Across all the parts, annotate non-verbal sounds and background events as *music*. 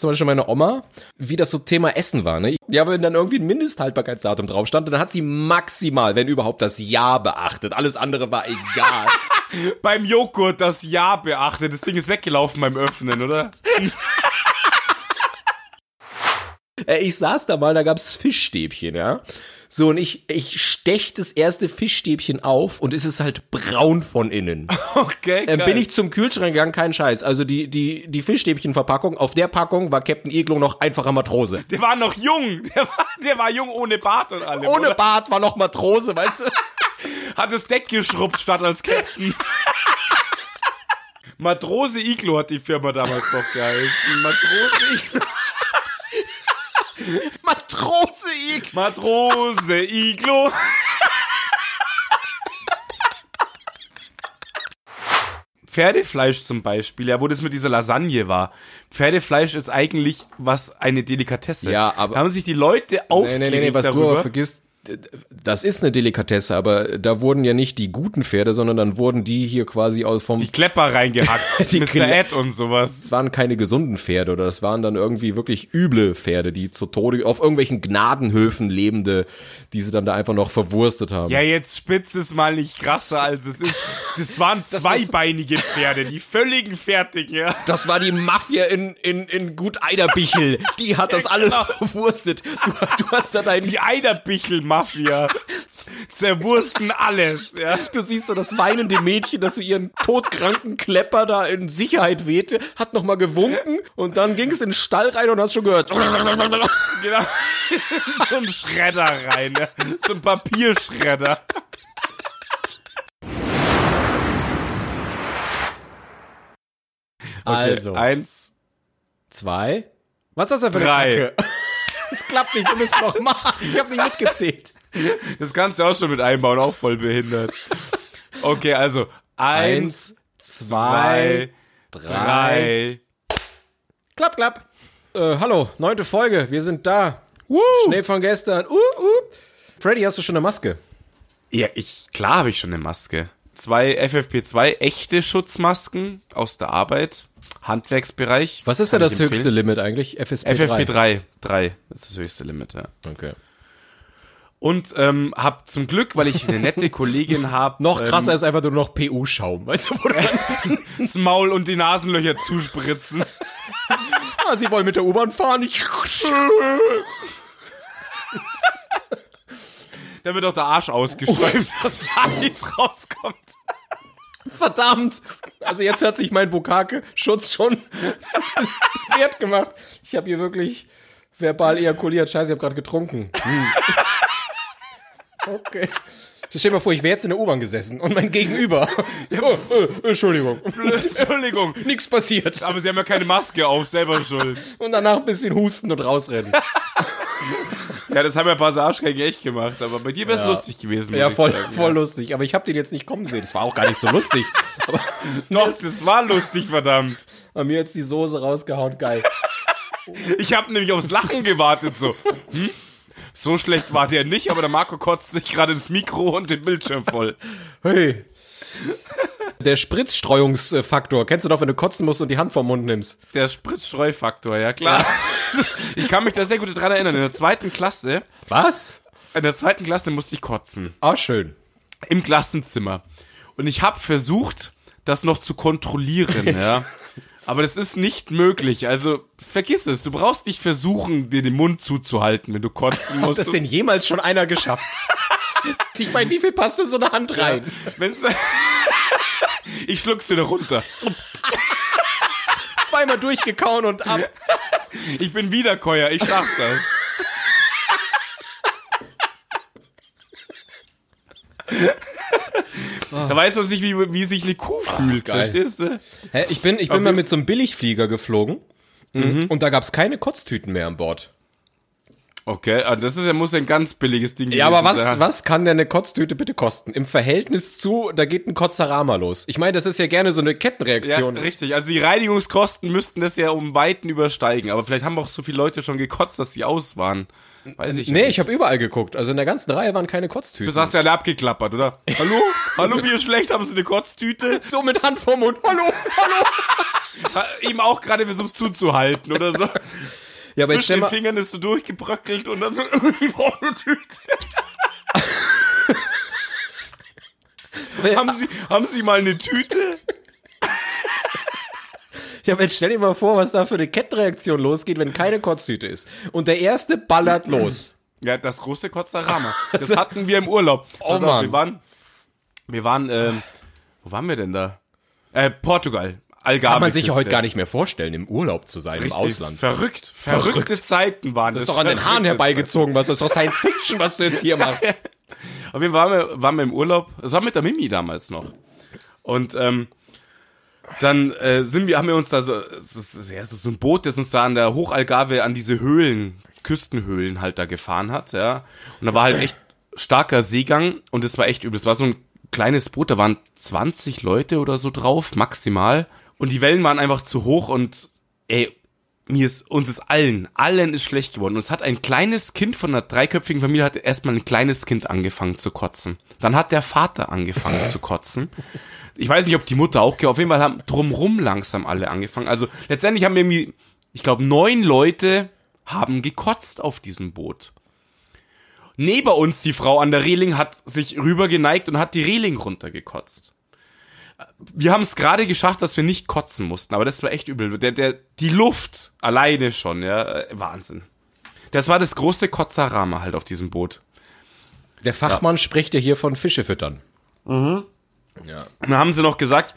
zum Beispiel meine Oma, wie das so Thema Essen war. Ne? Ja, wenn dann irgendwie ein Mindesthaltbarkeitsdatum drauf stand, dann hat sie maximal, wenn überhaupt, das Jahr beachtet. Alles andere war egal. *laughs* Beim Joghurt das Jahr beachtet. Das Ding ist weggelaufen beim Öffnen, oder? *laughs* Äh, ich saß da mal, da gab's Fischstäbchen, ja. So, und ich, ich stech das erste Fischstäbchen auf und es ist halt braun von innen. *laughs* Okay, Dann bin ich zum Kühlschrank gegangen, kein Scheiß. Also die, die, die Fischstäbchenverpackung, auf der Packung war Captain Iglo noch einfacher Matrose. *laughs* Der war noch jung. Der war, der war jung ohne Bart und allem. Ohne oder? Bart war noch Matrose, weißt du? *laughs* Hat das Deck geschrubbt statt als Captain. Matrose Iglo hat die Firma damals noch geheißen. Matrose Iglo. *laughs* Matrose Iglo. Matrose Iglo. Pferdefleisch zum Beispiel, ja, wo das mit dieser Lasagne war. Pferdefleisch ist eigentlich was eine Delikatesse. Ja, aber- da haben sich die Leute Nee, aufgeregt nee, nee, nee, was du darüber. aber vergisst, das ist eine Delikatesse, aber da wurden ja nicht die guten Pferde, sondern dann wurden die hier quasi aus vom die Klepper reingehackt, *laughs* Die Mr. Kle- Ed und sowas. es waren keine gesunden Pferde oder das waren dann irgendwie wirklich üble Pferde, die zu Tode auf irgendwelchen Gnadenhöfen lebende, die sie dann da einfach noch verwurstet haben. Ja, jetzt spitz es mal nicht krasser als es ist. Das waren zweibeinige Pferde, die völligen fertigen, ja. Das war die Mafia in, in, in Gut Eiderbichel. Die hat das alles genau. verwurstet. Du, du hast da dein, Die Eiderbichel-Mafia zerwursten alles, ja. du siehst da das weinende Mädchen, das so ihren todkranken Klepper da in Sicherheit wehte, hat nochmal gewunken und dann ging es in den Stall rein und hast schon gehört. Genau. *laughs* so ein Schredder rein, ja. So ein Papierschredder. Okay, Also, Eins, zwei. Was ist das denn für eine Drei. Kacke? Das klappt nicht, wir müssen noch machen. Ich habe nicht mitgezählt. das kannst du auch schon mit einbauen, auch voll behindert. Okay, also eins, zwei, drei. Klapp, klapp. Äh, hallo, neunte Folge, wir sind da. Woo. Schnee von gestern. Uh, uh. Freddy, hast du schon eine Maske? Ja, ich, klar habe ich schon eine Maske. Zwei FFP2 echte Schutzmasken aus der Arbeit, Handwerksbereich. Was ist ich das höchste empfehlen. Limit eigentlich? FSP 3. FFP3, 3 ist das höchste Limit, ja. Okay. Und ähm, hab zum Glück, weil ich eine nette Kollegin *laughs* habe, Noch krasser ähm, ist einfach nur noch PU-Schaum. Weißt du, wo du *laughs* das Maul und die Nasenlöcher zuspritzen. ah, sie wollen mit der U-Bahn fahren. Ich, *laughs* Da wird auch der Arsch ausgeschäumt, *laughs* dass alles rauskommt. verdammt. Also jetzt hat sich mein Bukake-Schutz schon *laughs* wert gemacht. Ich habe hier wirklich verbal ejakuliert. Scheiße, ich habe gerade getrunken. Hm. *laughs* Okay. Stell dir mal vor, ich wäre jetzt in der U-Bahn gesessen und mein Gegenüber. Oh, äh, Entschuldigung. Entschuldigung. Nichts passiert. Aber sie haben ja keine Maske auf, selber schuld. Und danach ein bisschen husten und rausrennen. Ja, das haben ja ein paar so Arschgänge echt gemacht, aber bei dir wäre es lustig gewesen. Ja, voll, sagen, voll lustig. Aber ich habe den jetzt nicht kommen sehen. Das war auch gar nicht so lustig. *laughs* Aber Doch, das war lustig, verdammt. bei mir jetzt die Soße rausgehauen. Geil. Ich habe nämlich aufs Lachen gewartet, so. Hm? So schlecht war der nicht, aber der Marco kotzt sich gerade ins Mikro und den Bildschirm voll. Hey. Der Spritzstreuungsfaktor. Kennst du doch, wenn du kotzen musst und die Hand vom Mund nimmst. Der Spritzstreufaktor, ja klar. *laughs* Ich kann mich da sehr gut dran erinnern. In der zweiten Klasse, Was? in der zweiten Klasse musste ich kotzen. Ah, schön. Im Klassenzimmer. Und ich habe versucht, das noch zu kontrollieren, *laughs* ja. Aber das ist nicht möglich. Also vergiss es. Du brauchst nicht versuchen, dir den Mund zuzuhalten, wenn du kotzen Hat musst. das denn jemals schon einer geschafft? *laughs* ich meine, wie viel passt in so eine Hand rein? Wenn's *laughs* ich schluck's wieder runter. Zweimal durchgekauen und ab. Ich bin Wiederkäuer, ich schaff das. Da weiß man sich, wie, wie sich eine Kuh fühlt, geil. verstehst du? Hä, ich bin, ich bin Aber mal mit so einem Billigflieger geflogen. Mhm. Und da gab's keine Kotztüten mehr an Bord. Okay, ah, das ist ja, muss ein ganz billiges Ding Ja, aber was, sein. was kann denn eine Kotztüte bitte kosten? Im Verhältnis zu, da geht ein Kotzerama los. Ich meine, das ist ja gerne so eine Ja, Kettenreaktion. richtig. Also die Reinigungskosten müssten das ja um Weiten übersteigen. Aber vielleicht haben auch so viele Leute schon gekotzt, dass sie aus waren. Weiß ich nee, nicht. ich habe überall geguckt. Also in der ganzen Reihe waren keine Kotztüten. Das hast du ja alle abgeklappert, oder? Hallo? Hallo, mir ist schlecht, haben Sie eine Kotztüte? *laughs* so mit Hand vorm Mund. Hallo, hallo. *laughs* ihm auch gerade versucht zuzuhalten oder so. *laughs* Ja, aber Zwischen den Fingern ist so durchgebröckelt und dann so, *laughs* ich brauche eine Tüte. haben, Sie, haben Sie mal eine Tüte? ja, aber jetzt stell dir mal vor, was da für eine Kettenreaktion losgeht, wenn keine Kotztüte ist. Und der erste ballert los. Ja, das große Kotzarama. *laughs* Das hatten wir im Urlaub. Oh, auf, Mann. wir waren, wir waren, ähm, wo waren wir denn da? Äh, Portugal. Algarve. Kann man sich ja heute gar nicht mehr vorstellen, im Urlaub zu sein, im Ausland. Verrückt. Verrückte Verrückt. Zeiten waren Das das. ist doch an den Haaren *laughs* herbeigezogen, was das ist doch Science Fiction, was du jetzt hier machst. *laughs* Auf jeden Fall waren wir, waren wir im Urlaub. Das war mit der Mimi damals noch. Und ähm, dann äh, sind wir, haben wir uns da so, so, so, ja, so so ein Boot, das uns da an der Hochalgarve an diese Höhlen, Küstenhöhlen halt da gefahren hat, ja. Und da war halt echt starker Seegang und es war echt übel. Es war so ein kleines Boot, da waren 20 Leute oder so drauf, maximal. Und die Wellen waren einfach zu hoch und ey, mir ist, uns ist allen, allen ist schlecht geworden. Und es hat ein kleines Kind von einer dreiköpfigen Familie hat erstmal ein kleines Kind angefangen zu kotzen. Dann hat der Vater angefangen zu kotzen. Ich weiß nicht, ob die Mutter auch, auf jeden Fall haben drumrum langsam alle angefangen. Also letztendlich haben wir irgendwie, ich glaube, neun Leute haben gekotzt auf diesem Boot. Neben uns die Frau an der Reling hat sich rübergeneigt und hat die Reling runtergekotzt. Wir haben es gerade geschafft, dass wir nicht kotzen mussten, aber das war echt übel. Der, der, die Luft alleine schon, ja, äh, Wahnsinn. Das war das große Kotzarama halt auf diesem Boot. Der Fachmann spricht ja hier von Fische füttern. Und dann haben sie noch gesagt,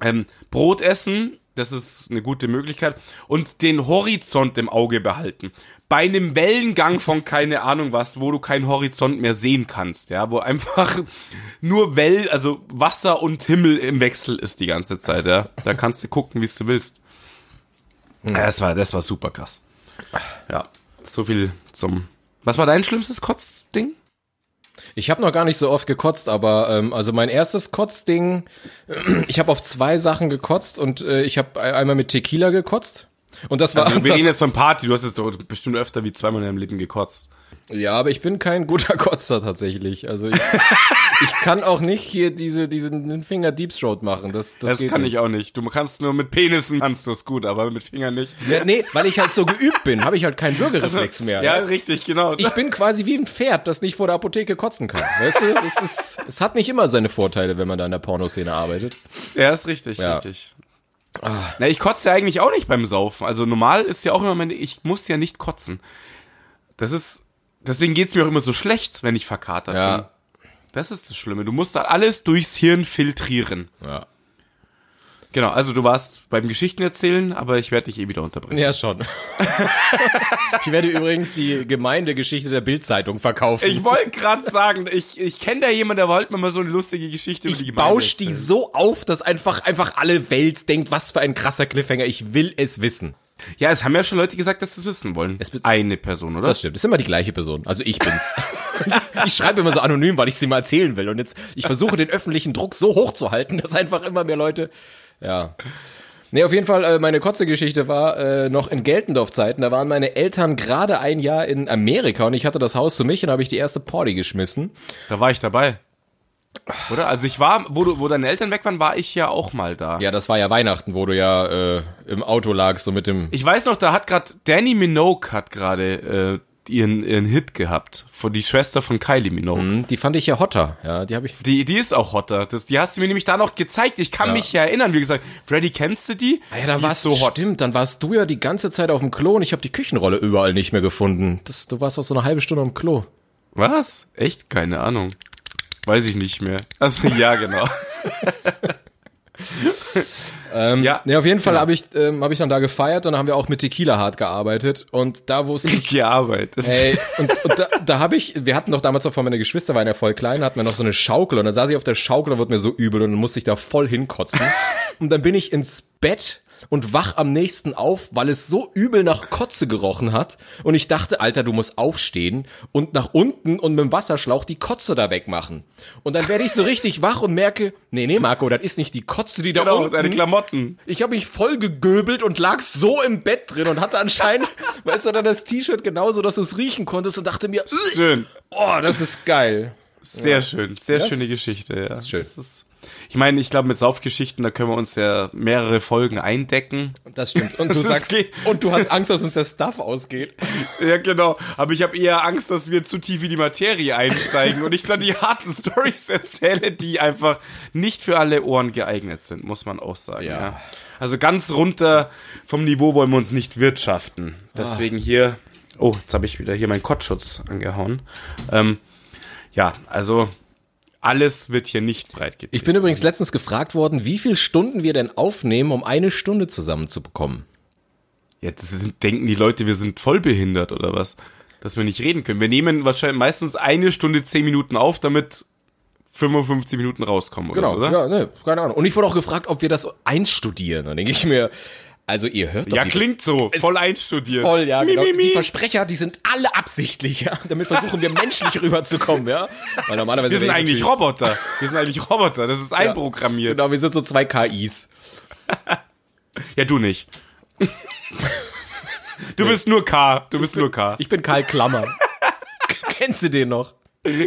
ähm, Brot essen, das ist eine gute Möglichkeit. Und den Horizont im Auge behalten. Bei einem Wellengang von keine Ahnung was, wo du keinen Horizont mehr sehen kannst, ja, wo einfach *laughs* nur Well, also Wasser und Himmel im Wechsel ist die ganze Zeit, ja. Da kannst du gucken, wie du willst. Ja, das war, das war super krass. Ja, so viel zum. Was war dein schlimmstes Kotzding? Ich habe noch gar nicht so oft gekotzt, aber ähm, also mein erstes Kotzding, *clears throat* ich habe auf zwei Sachen gekotzt und äh, ich habe einmal mit Tequila gekotzt. Und das war Also, wir *laughs* das, reden jetzt von Party, du hast jetzt doch bestimmt öfter wie zweimal in deinem Leben gekotzt. Ja, aber ich bin kein guter *laughs* Kotzer tatsächlich. Also ich, *laughs* ich kann auch nicht hier diese diesen Finger Deep Throat machen. Das, das, Das kann nicht. ich auch nicht. Du kannst nur mit Penissen kannst du es gut, aber mit Fingern nicht. Ja, nee, weil ich halt so geübt bin, habe ich halt keinen Bürgerreflex mehr. Ja, du? richtig, genau. ich bin quasi wie ein Pferd, das nicht vor der Apotheke kotzen kann. Weißt du, es ist, es hat nicht immer seine Vorteile, wenn man da in der Pornoszene arbeitet. Ja, ist richtig, Ja. richtig. Na, ich kotze ja eigentlich auch nicht beim Saufen. Also normal ist ja auch immer meine, ich muss ja nicht kotzen. Das ist, deswegen geht's mir auch immer so schlecht, wenn ich verkatert bin. Ja, Das ist das Schlimme. Du musst da alles durchs Hirn filtrieren. ja. Genau, also du warst beim Geschichten erzählen, aber ich werde dich eh wieder unterbrechen. Ja, schon. *laughs* ich werde übrigens die Gemeindegeschichte der Bildzeitung verkaufen. Ich wollte gerade sagen, ich, ich kenne da jemanden, der wollte mir mal so eine lustige Geschichte über die ich Gemeinde bausch die so auf, dass einfach, einfach alle Welt denkt, was für ein krasser Cliffhanger. Ich will es wissen. Ja, es haben ja schon Leute gesagt, dass sie es wissen wollen. Es wird- Eine Person, oder? Das stimmt. Das ist immer die gleiche Person. Also ich bin's. *laughs* ich schreibe immer so anonym, weil ich sie mal erzählen will. Und jetzt, ich versuche den öffentlichen Druck so hoch zu halten, dass einfach immer mehr Leute, ja. Nee, auf jeden Fall, äh, meine Kotze-Geschichte war äh, noch in Geltendorf-Zeiten. Da waren meine Eltern gerade ein Jahr in Amerika und ich hatte das Haus für mich und da habe ich die erste Party geschmissen. Da war ich dabei. Oder? Also ich war, wo, du, wo deine Eltern weg waren, war ich ja auch mal da. Ja, das war ja Weihnachten, wo du ja äh, im Auto lagst, so mit dem. Ich weiß noch, da hat gerade Danny Minogue hat gerade äh, ihren, ihren Hit gehabt. Von die Schwester von Kylie Minogue. Hm, Die fand ich ja hotter. Ja, die habe ich. Die, die ist auch hotter. Das, die hast du mir nämlich da noch gezeigt. Ich kann mich ja erinnern. Wie gesagt, Freddy, kennst du die? Ah ja, da die warst so hot. Stimmt, dann warst du ja die ganze Zeit auf dem Klo und ich habe die Küchenrolle überall nicht mehr gefunden. Das, du warst auch so eine halbe Stunde am Klo. Was? Echt? Keine Ahnung. Weiß ich nicht mehr. Also ja, genau. Ähm, Ja, Nee, auf jeden Fall genau. habe ich, ähm, hab ich dann da gefeiert und dann haben wir auch mit Tequila hart gearbeitet. Und da wusste ich, *laughs* Gearbeitet. Ey, und, und da, da habe ich, wir hatten doch damals noch von meine Geschwister waren ja voll klein, hatten wir noch so eine Schaukel und dann saß ich auf der Schaukel und wurde mir so übel und dann musste ich da voll hinkotzen. *laughs* Und dann bin ich ins Bett und wach am nächsten auf, weil es so übel nach Kotze gerochen hat. Und ich dachte, Alter, du musst aufstehen und nach unten und mit dem Wasserschlauch die Kotze da wegmachen. Und dann werde ich so richtig wach und merke, nee, nee, Marco, das ist nicht die Kotze, die da genau, unten. deine Klamotten. Ich habe mich voll gegöbelt und lag so im Bett drin und hatte anscheinend, *laughs* weißt du, dann das T-Shirt genauso, dass du es riechen konntest und dachte mir, "Ugh, Schön. oh, das ist geil. Sehr schön. Sehr Das schöne Geschichte, ja. Das ist schön. ist, Ich meine, ich glaube, mit Saufgeschichten, da können wir uns ja mehrere Folgen eindecken. Das stimmt. Und *laughs* du Das sagst, und du hast Angst, dass uns der Stuff ausgeht. *laughs* Ja, genau. Aber ich habe eher Angst, dass wir zu tief in die Materie einsteigen und ich dann die harten *laughs* Stories erzähle, die einfach nicht für alle Ohren geeignet sind, muss man auch sagen. Ja. Ja. Also ganz runter vom Niveau wollen wir uns nicht wirtschaften. Deswegen hier. Oh, jetzt habe ich wieder hier meinen Kottschutz angehauen. Ähm, ja, also alles wird hier nicht breit getreten. Ich bin übrigens letztens gefragt worden, wie viele Stunden wir denn aufnehmen, um eine Stunde zusammenzubekommen. Jetzt sind, denken die Leute, wir sind voll behindert oder was? Dass wir nicht reden können. Wir nehmen wahrscheinlich meistens eine Stunde zehn Minuten auf, damit 55 Minuten rauskommen oder so, oder? ja, ne, keine Ahnung. Und ich wurde auch gefragt, ob wir das einstudieren. Dann denke ich mir, also ihr hört doch Ja, klingt so. Voll einstudiert. Voll, ja, Mi, genau. mi, mi. Die Versprecher, die sind alle absichtlich, ja. Damit versuchen wir menschlich *laughs* rüberzukommen, ja. Weil normalerweise Wir sind eigentlich Roboter. Wir sind eigentlich Roboter. Das ist *laughs* einprogrammiert. Genau, wir sind so zwei KIs. *laughs* Ja, du nicht. Du bist nur K. Du bist nur K. Ich bin Karl Klammer. Kennst du den noch?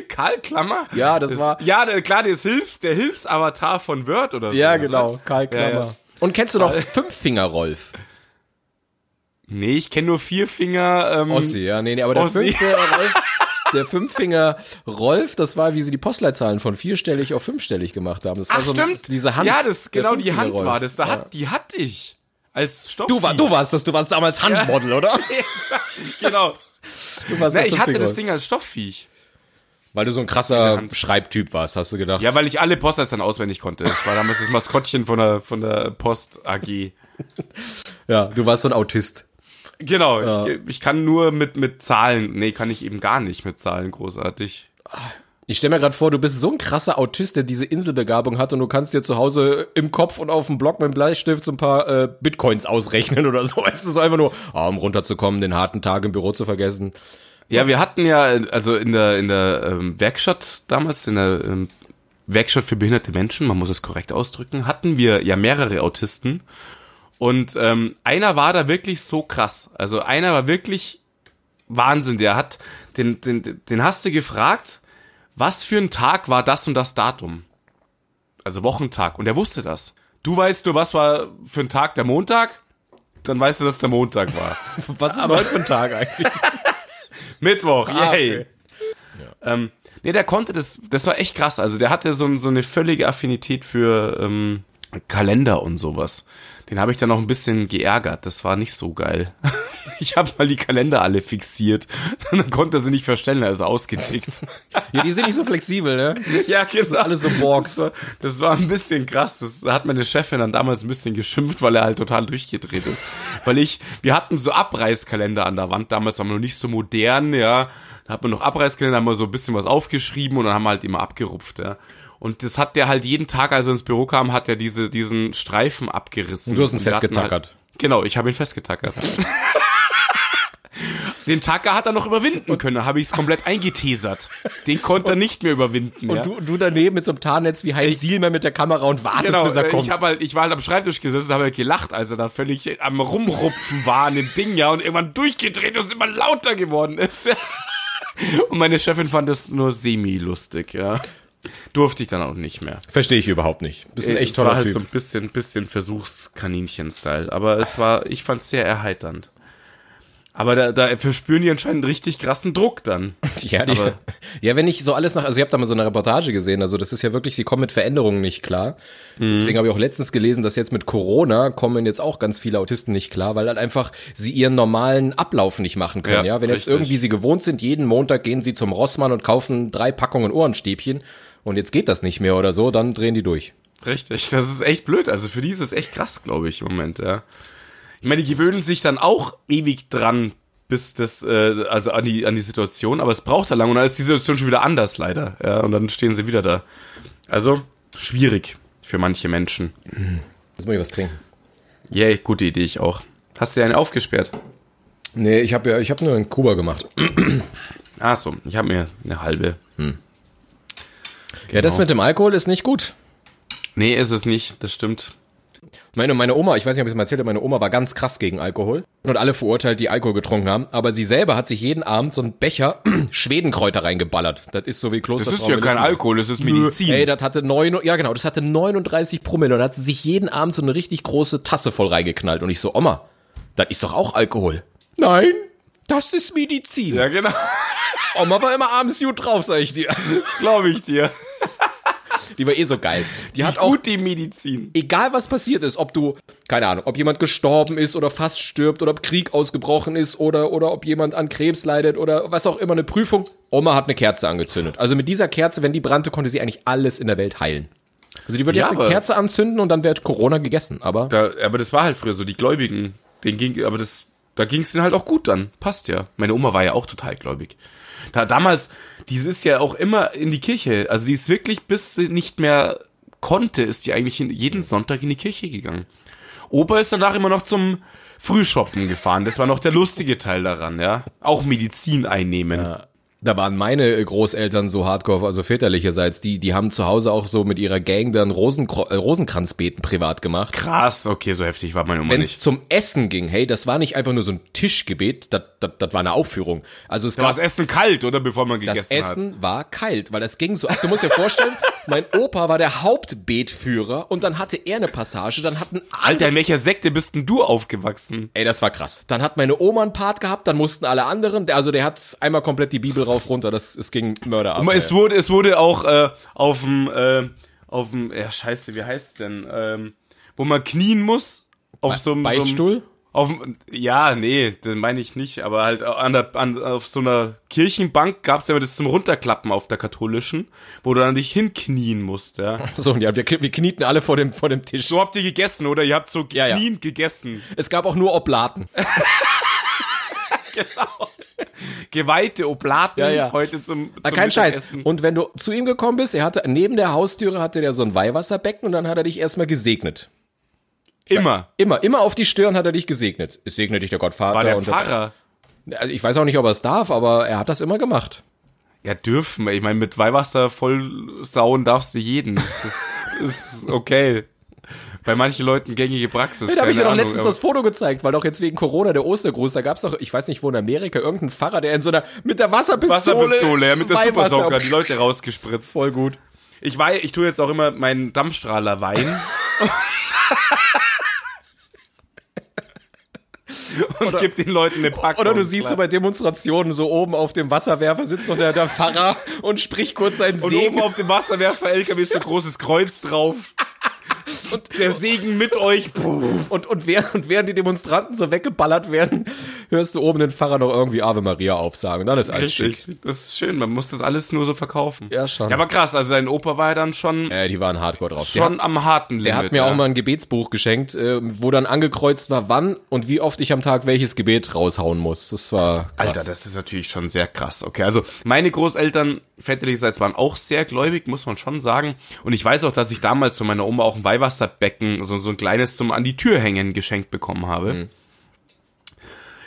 Karl Klammer? Ja, das war- Ja, klar, der ist Hilfs, der Hilfsavatar von Word oder so. Ja, genau, ne? Karl Ja, Klammer. ja. Und kennst du noch Fünffinger-Rolf? Nee, ich kenne nur vier Finger. Ähm, Ossi, ja, nee, nee, aber der. Fünffinger-Rolf, der *laughs* Fünffinger-Rolf, das war, wie sie die Postleitzahlen von vierstellig auf fünfstellig gemacht haben. Das war Ach, so stimmt. diese Hand. Ja, das, genau, die Hand Fünffinger-Rolf. war das. Da Ja. hat, die hatte ich. Als Stoff. Du, war, du warst das, du warst damals Handmodel, oder? *laughs* Genau. Du warst Na, ich hatte das. Ding als Stoffviech. Weil du so ein krasser. Schreibtyp warst, hast du gedacht. Ja, weil ich alle Postleitzahlen auswendig konnte. Ich war damals das Maskottchen von der, von der Post AG. ja, du warst so ein Autist. Genau, ich, ich kann nur mit, mit Zahlen, nee, kann ich eben gar nicht mit Zahlen großartig. Ich stell mir gerade vor, du bist so ein krasser Autist, der diese Inselbegabung hat und du kannst dir zu Hause im Kopf und auf dem Block mit dem Bleistift so ein paar äh, Bitcoins ausrechnen oder so. *laughs* Du, so einfach nur, ah, um runterzukommen, den harten Tag im Büro zu vergessen. Ja, wir hatten ja, also in der, in der ähm, Werkstatt damals, in der ähm, Werkstatt für behinderte Menschen, man muss es korrekt ausdrücken, hatten wir ja mehrere Autisten. Und ähm, einer war da wirklich so krass. Also einer war wirklich Wahnsinn. Der hat, den, den, den hast du gefragt, was für ein Tag war das und das Datum? Also Wochentag. Und er wusste das. Du weißt nur, was war für ein Tag der Montag? Dann weißt du, dass der Montag war. *laughs* Was ist aber heute für ein Tag eigentlich? *laughs* Mittwoch, Ah, yay. okay. Ähm, nee, der konnte das, das war echt krass. Also der hatte so, so eine völlige Affinität für ähm, Kalender und sowas. Den habe ich dann noch ein bisschen geärgert. Das war nicht so geil. *laughs* Ich habe mal die Kalender alle fixiert. *laughs* Dann konnte er sie nicht verstellen, also ausgetickt. Ja, die sind nicht so flexibel, ne? *laughs* Ja, genau. Alles so Borgs. Das war, das war ein bisschen krass. Das da hat meine Chefin dann damals ein bisschen geschimpft, weil er halt total durchgedreht ist. Weil ich, wir hatten so Abreißkalender an der Wand. Damals waren wir noch nicht so modern, ja. Da hat man noch Abreißkalender, haben wir so ein bisschen was aufgeschrieben und dann haben wir halt immer abgerupft, ja. Und das hat der halt jeden Tag, als er ins Büro kam, hat er diese, diesen Streifen abgerissen. Und du hast ihn Und festgetackert. Halt, genau, ich habe ihn festgetackert. *laughs* Den Tacker hat er noch überwinden können, habe ich es komplett eingetesert. Den konnte er nicht mehr überwinden. Und ja. du, du daneben mit so einem Tarnnetz wie Heinz Sielmer mit der Kamera und wartest, Genau, bis er äh, kommt. ich habe halt, ich war halt am Schreibtisch gesessen, habe halt gelacht, als er da völlig am Rumrupfen war an dem Ding, ja, und irgendwann durchgedreht und es immer lauter geworden ist. Ja. Und meine Chefin fand das nur semi-lustig, ja. Durfte ich dann auch nicht mehr. Verstehe ich überhaupt nicht. Bist ein Äh, echt es war toller halt Typ. so ein bisschen, bisschen Versuchskaninchen-Style. Aber es war, ich fand's sehr erheiternd. Aber da, da verspüren die anscheinend richtig krassen Druck dann. *laughs* Ja, die, Aber- ja, wenn ich so alles nach, also ich habe da mal so eine Reportage gesehen, also das ist ja wirklich, sie kommen mit Veränderungen nicht klar. Mhm. Deswegen habe ich auch letztens gelesen, dass jetzt mit Corona kommen jetzt auch ganz viele Autisten nicht klar, weil halt einfach sie ihren normalen Ablauf nicht machen können. Ja, Ja, wenn jetzt richtig. irgendwie sie gewohnt sind, jeden Montag gehen sie zum Rossmann und kaufen drei Packungen Ohrenstäbchen und jetzt geht das nicht mehr oder so, dann drehen die durch. Richtig, das ist echt blöd. Also für die ist es echt krass, glaube ich, im Moment, ja. Ich meine, die gewöhnen sich dann auch ewig dran, bis das, äh, also an die, an die Situation, aber es braucht da lang und dann ist die Situation schon wieder anders, leider. Ja, und dann stehen sie wieder da. Also, schwierig für manche Menschen. Jetzt muss ich was trinken. Yay, gute Idee, ich auch. Hast du dir eine aufgesperrt? Nee, ich habe ja, ich habe nur einen Kuba gemacht. Ach so, ich habe mir eine halbe. Ja, das Genau. mit dem Alkohol ist nicht gut. Nee, ist es nicht, das stimmt. Meine, meine Oma, ich weiß nicht, ob ich es mal erzählt habe, meine Oma war ganz krass gegen Alkohol und alle verurteilt, die Alkohol getrunken haben. Aber sie selber hat sich jeden Abend so einen Becher *clears throat* Schwedenkräuter reingeballert. Das ist so wie Kloster. Das ist ja kein Alkohol, das ist Medizin. Ey, das hatte neun, ja genau, das hatte 39 Promille und da hat sie sich jeden Abend so eine richtig große Tasse voll reingeknallt. Und ich so, Oma, das ist doch auch Alkohol. Nein, das ist Medizin. ja, genau. Oma war immer abends gut drauf, sag ich dir. Das glaube ich dir. Die war eh so geil. Die, hat auch, gut die Medizin. egal was passiert ist, ob du, keine Ahnung, ob jemand gestorben ist oder fast stirbt oder ob Krieg ausgebrochen ist oder, oder ob jemand an Krebs leidet oder was auch immer, eine Prüfung. Oma hat eine Kerze angezündet. Also mit dieser Kerze, wenn die brannte, konnte sie eigentlich alles in der Welt heilen. Also die würde Ja, jetzt eine Kerze anzünden und dann wird Corona gegessen. Aber Da, aber das war halt früher so, die Gläubigen, den ging, aber das, da ging es denen halt auch gut dann. Passt ja. Meine Oma war ja auch total gläubig. Da, damals, die ist ja auch immer in die Kirche. Also die ist wirklich, bis sie nicht mehr konnte, ist die eigentlich jeden Sonntag in die Kirche gegangen. Opa ist danach immer noch zum Frühshoppen gefahren. Das war noch der lustige Teil daran, ja. Auch Medizin einnehmen. Da waren meine Großeltern so hardcore, also väterlicherseits, die, die haben zu Hause auch so mit ihrer Gang dann Rosenkro äh, Rosenkranzbeten privat gemacht. Krass, okay, so heftig war meine Oma Wenn es nicht. zum Essen ging, hey, das war nicht einfach nur so ein Tischgebet, das, das, das war eine Aufführung. Also es Da war das Essen kalt, oder? Bevor man Das gegessen hat. Essen war kalt, weil das ging so. Du musst dir vorstellen, *laughs* mein Opa war der Hauptbetführer und dann hatte er eine Passage, dann hatten alle. Alter, in welcher Sekte bist denn du aufgewachsen? Ey, das war krass. Dann hat meine Oma einen Part gehabt, dann mussten alle anderen, der, also der hat einmal komplett die Bibel rauf runter, das, es ging Mörder ab. Es wurde, es wurde auch äh, auf dem, äh, auf dem, ja scheiße, wie heißt's denn? Ähm, wo man knien muss. Auf so einem so einem- Beichtstuhl? Auf, ja, nee, den meine ich nicht, aber halt an der, an, auf so einer Kirchenbank gab's ja immer das zum Runterklappen auf der katholischen, wo du dann dich hinknien musst, ja. *laughs* So, ja, wir, wir knieten alle vor dem, vor dem Tisch. So habt ihr gegessen, oder? Ihr habt so Ja, ja. gekniend gegessen. Es gab auch nur Oblaten. *laughs* Geweihte Oblaten Ja, ja. heute zum, zum kein Scheiß. Und wenn du zu ihm gekommen bist, er hatte, neben der Haustüre hatte der so ein Weihwasserbecken und dann hat er dich erstmal gesegnet. Immer. Immer, immer auf die Stirn hat er dich gesegnet. Es segne dich der Gottvater. War der Pfarrer. Also ich weiß auch nicht, ob er es darf, aber er hat das immer gemacht. Ja, dürfen. Ich meine, mit Weihwasser voll sauen darfst du jeden. Das *laughs* ist okay. Bei manchen Leuten gängige Praxis. da habe ich ja doch letztens das Foto gezeigt, weil doch jetzt wegen Corona der Ostergruß, da gab's doch, ich weiß nicht wo in Amerika, irgendein Pfarrer, der in so einer, mit der Wasserpistole. Wasserpistole, ja, mit der Supersauger, die Leute rausgespritzt. Voll gut. Ich wei ich tue jetzt auch immer meinen Dampfstrahler Wein. *laughs* und gib den Leuten eine Packung. Oder du siehst so bei Demonstrationen so oben auf dem Wasserwerfer sitzt noch der, der Pfarrer und spricht kurz seinen und Segen. oben auf dem Wasserwerfer-LKW ist so ein großes Kreuz drauf. *laughs* Und der Segen mit euch. Und, und, während, und während die Demonstranten so weggeballert werden, hörst du oben den Pfarrer noch irgendwie Ave Maria aufsagen. Dann ist alles schick. Das ist schön. Man muss das alles nur so verkaufen. Ja, schon. Ja, aber krass. Also dein Opa war ja dann schon, Äh, die waren hardcore drauf. Der schon am harten Limit. Der hat mir ja. auch mal ein Gebetsbuch geschenkt, äh, wo dann angekreuzt war, wann und wie oft ich am Tag welches Gebet raushauen muss. Das war krass. Alter, das ist natürlich schon sehr krass. Okay, also meine Großeltern väterlicherseits waren auch sehr gläubig, muss man schon sagen. Und ich weiß auch, dass ich damals von meiner Oma auch ein Weihwasserbecken, so, so ein kleines zum an die Tür hängen geschenkt bekommen habe.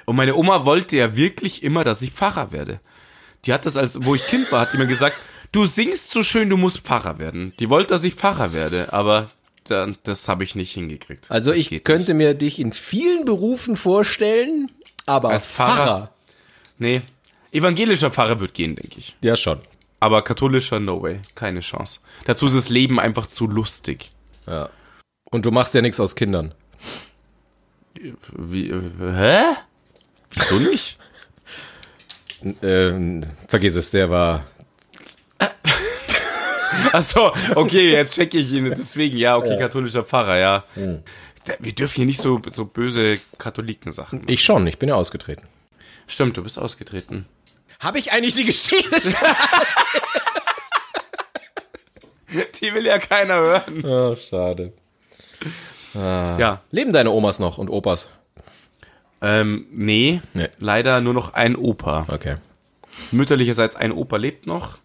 Und meine Oma wollte ja wirklich immer, dass ich Pfarrer werde. Die hat das als, wo ich Kind war, hat die mir gesagt, *laughs* du singst so schön, du musst Pfarrer werden. Die wollte, dass ich Pfarrer werde, aber dann, das habe ich nicht hingekriegt. also das ich könnte mir dich in vielen Berufen vorstellen, aber Als Pfarrer? Nee, evangelischer Pfarrer wird gehen, denke ich. Ja, schon. Aber katholischer, no way. Keine Chance. Dazu ist das Leben einfach zu lustig. Ja. Und du machst ja nichts aus Kindern. Wie, hä? Wieso nicht? Ähm, vergiss es, der war. Achso, okay, jetzt checke ich ihn. Deswegen, ja, okay, katholischer Pfarrer, ja. Da- Wir dürfen hier nicht so, so böse Katholiken-Sachen. machen. Ich schon, ich bin ja ausgetreten. Stimmt, du bist ausgetreten. Habe ich eigentlich die Geschichte schon? *laughs* *laughs* Die will ja keiner hören. oh, schade. Ja. Leben deine Omas noch und Opas? Ähm, nee, Nee. leider nur noch ein Opa. Okay. Mütterlicherseits ein Opa lebt noch.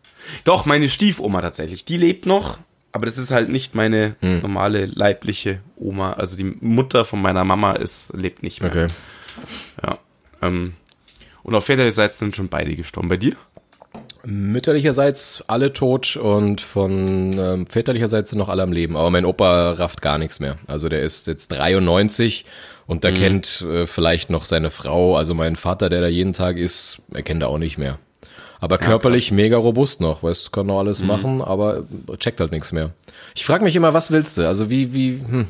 Doch, meine Stiefoma tatsächlich, die lebt noch. Aber das ist halt nicht meine normale leibliche Oma. Also die Mutter von meiner Mama ist, lebt nicht mehr. Okay. Ja. Ähm, und auf väterlicherseits sind schon beide gestorben. Bei dir? Mütterlicherseits alle tot und von ähm, väterlicherseits sind noch alle am Leben. Aber mein Opa rafft gar nichts mehr. Also der ist jetzt 93 und der kennt äh, vielleicht noch seine Frau. Also mein Vater, der da jeden Tag ist, er kennt er auch nicht mehr. Aber körperlich mega robust noch, weißt, kann noch alles machen, aber checkt halt nichts mehr. Ich frage mich immer, was willst du? Also wie, wie, hm.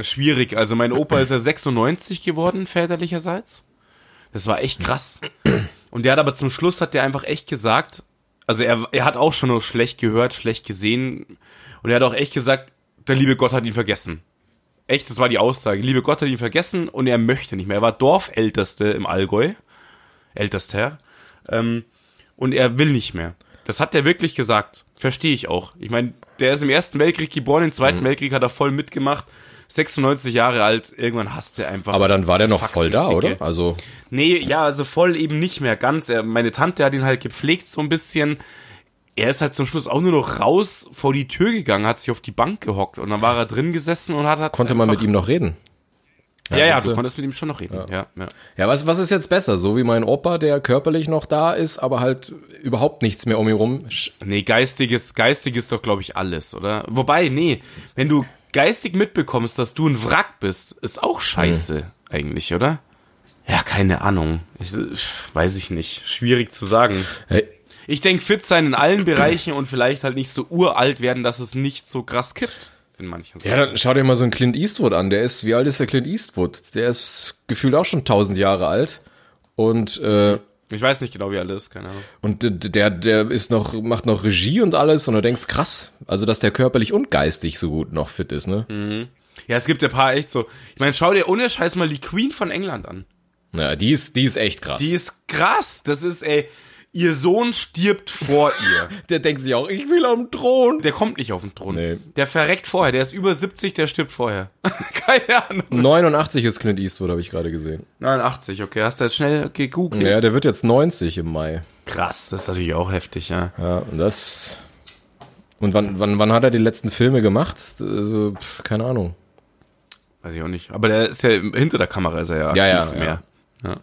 Schwierig. Also mein Opa ist ja 96 geworden, väterlicherseits. Das war echt krass. Und der hat aber zum Schluss hat der einfach echt gesagt, also er, er hat auch schon nur schlecht gehört, schlecht gesehen. Und er hat auch echt gesagt, der liebe Gott hat ihn vergessen. Echt, das war die Aussage. Liebe Gott hat ihn vergessen und er möchte nicht mehr. Er war Dorfälteste im Allgäu. Ältester. Ähm, und er will nicht mehr. Das hat er wirklich gesagt. Verstehe ich auch. Ich meine, der ist im Ersten Weltkrieg geboren, im Zweiten Weltkrieg hat er voll mitgemacht. 96 Jahre alt, irgendwann hasst er einfach. Aber dann war der noch Faxen, voll da, Dicke. oder? Also Nee, ja, also voll eben nicht mehr ganz. Er, meine Tante hat ihn halt gepflegt so ein bisschen. Er ist halt zum Schluss auch nur noch raus vor die Tür gegangen, hat sich auf die Bank gehockt und dann war er drin gesessen und hat, hat konnte man mit ihm noch reden. Ja, ja, das, du konntest mit ihm schon noch reden. Ja, ja. Ja, was, was ist jetzt besser? So wie mein Opa, der körperlich noch da ist, aber halt überhaupt nichts mehr um ihn rum. Nee, geistiges, geistig ist doch, glaube ich, alles, oder? Wobei, nee, wenn du geistig mitbekommst, dass du ein Wrack bist, ist auch scheiße, eigentlich, oder? Ja, keine Ahnung. Ich, weiß ich nicht. Schwierig zu sagen. Hey, Ich denke, fit sein in allen Bereichen und vielleicht halt nicht so uralt werden, dass es nicht so krass kippt in manchen ja, dann schau dir mal so einen Clint Eastwood an. Der ist, wie alt ist der Clint Eastwood? Der ist gefühlt auch schon tausend Jahre alt. Und, äh, Ich weiß nicht genau, wie alt ist, keine Ahnung. und der, der ist noch, macht noch Regie und alles und du denkst, krass, also dass der körperlich und geistig so gut noch fit ist, ne? Ja, es gibt ja paar echt so. Ich meine, schau dir ohne Scheiß mal die Queen von England an. Ja, die ist, die ist echt krass. Die ist krass. Das ist, ey, ihr Sohn stirbt vor ihr. *laughs* der denkt sich auch, ich will am Thron. Der kommt nicht auf den Thron. Nee. Der verreckt vorher. Der ist über 70, der stirbt vorher. *laughs* Keine Ahnung. 89 ist Clint Eastwood, habe ich gerade gesehen. 89, okay. Hast du jetzt schnell gegoogelt? Ja, der wird jetzt 90 im Mai. Krass, das ist natürlich auch heftig, ja. Ja, und das. Und wann, wann, wann hat er die letzten Filme gemacht? Also, pf, keine Ahnung. Weiß ich auch nicht. Aber der ist ja hinter der Kamera, ist er ja aktiv Ja, ja, mehr. Ja.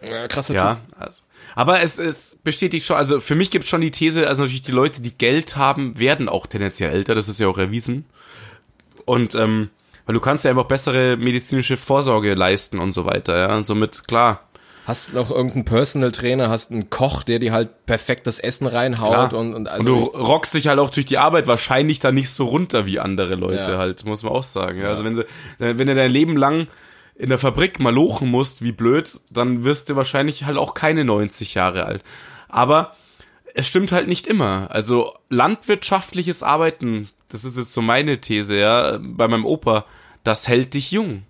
Ja, krasser Ja, also. Aber es, es bestätigt schon, also für mich gibt es schon die These, also natürlich die Leute, die Geld haben, werden auch tendenziell älter, das ist ja auch erwiesen. Und ähm, weil du kannst ja einfach bessere medizinische Vorsorge leisten und so weiter, ja. Und somit, klar, Hast noch irgendeinen Personal Trainer, hast einen Koch, der dir halt perfekt das Essen reinhaut klar. und, und und also. du rockst dich halt auch durch die Arbeit wahrscheinlich da nicht so runter wie andere Leute Ja. halt, muss man auch sagen. Ja. Also wenn du, wenn du dein Leben lang in der Fabrik malochen musst, wie blöd, dann wirst du wahrscheinlich halt auch keine 90 Jahre alt. Aber es stimmt halt nicht immer. Also landwirtschaftliches Arbeiten, das ist jetzt so meine These, ja, bei meinem Opa, das hält dich jung.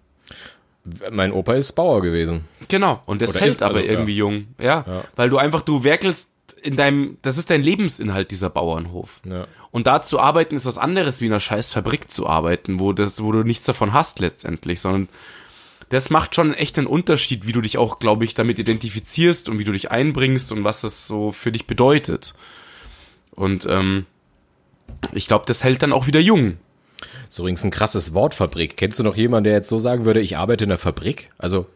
mein Opa ist Bauer gewesen. Genau. Und das Oder hält ist, aber also, irgendwie jung. Ja, Weil du einfach, du werkelst in deinem, das ist dein Lebensinhalt, dieser Bauernhof. Ja. Und da zu arbeiten ist was anderes, wie in einer scheiß Fabrik zu arbeiten, wo das, wo du nichts davon hast letztendlich, sondern das macht schon echt einen Unterschied, wie du dich auch, glaube ich, damit identifizierst und wie du dich einbringst und was das so für dich bedeutet. Und ähm, ich glaube, das hält dann auch wieder jung. So übrigens ein krasses Wort Fabrik. Kennst du noch jemanden, der jetzt so sagen würde, ich arbeite in der Fabrik? Also,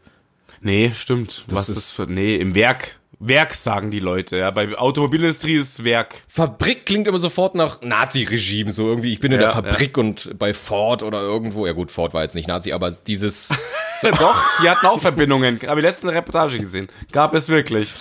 Nee, stimmt. was ist- ist für, nee, im Werk. Werk sagen die Leute, ja. Bei Automobilindustrie ist Werk. Fabrik klingt immer sofort nach Nazi-Regime, so irgendwie, ich bin in Ja, der Fabrik und bei Ford oder irgendwo, ja gut, Ford war jetzt nicht Nazi, aber dieses, *laughs* Ja, doch, die hatten auch Verbindungen. Habe ich letzte Reportage gesehen. Gab es wirklich.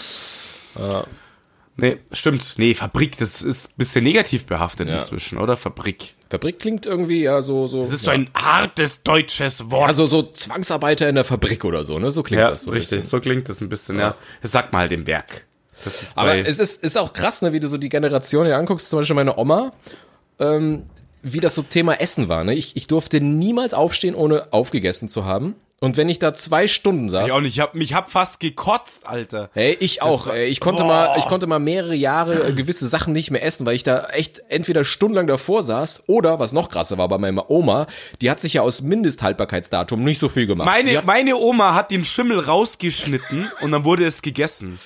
Nee, stimmt. Nee, Fabrik, das ist ein bisschen negativ behaftet Ja. inzwischen, oder? Fabrik. Fabrik klingt irgendwie ja so, so. Das ist so ein hartes deutsches Wort. Also so Zwangsarbeiter in der Fabrik oder so, ne? So klingt ja, das so. richtig. So klingt das ein bisschen, ja. Das sagt man halt im Werk. Das ist Aber es ist, ist auch krass, ne, wie du so die Generation hier anguckst, zum Beispiel meine Oma, ähm, wie das so Thema Essen war. Ne? Ich, ich durfte niemals aufstehen, ohne aufgegessen zu haben. Und wenn ich da zwei Stunden saß. ich auch nicht. Ich hab, mich hab fast gekotzt, Alter. Hey, ich auch. war- ey. Ich konnte Boah. mal, ich konnte mal mehrere Jahre äh, gewisse Sachen nicht mehr essen, weil ich da echt entweder stundenlang davor saß oder was noch krasser war bei meiner Oma, die hat sich ja aus Mindesthaltbarkeitsdatum nicht so viel gemacht. Meine, hat, meine Oma hat den Schimmel rausgeschnitten und dann wurde es gegessen.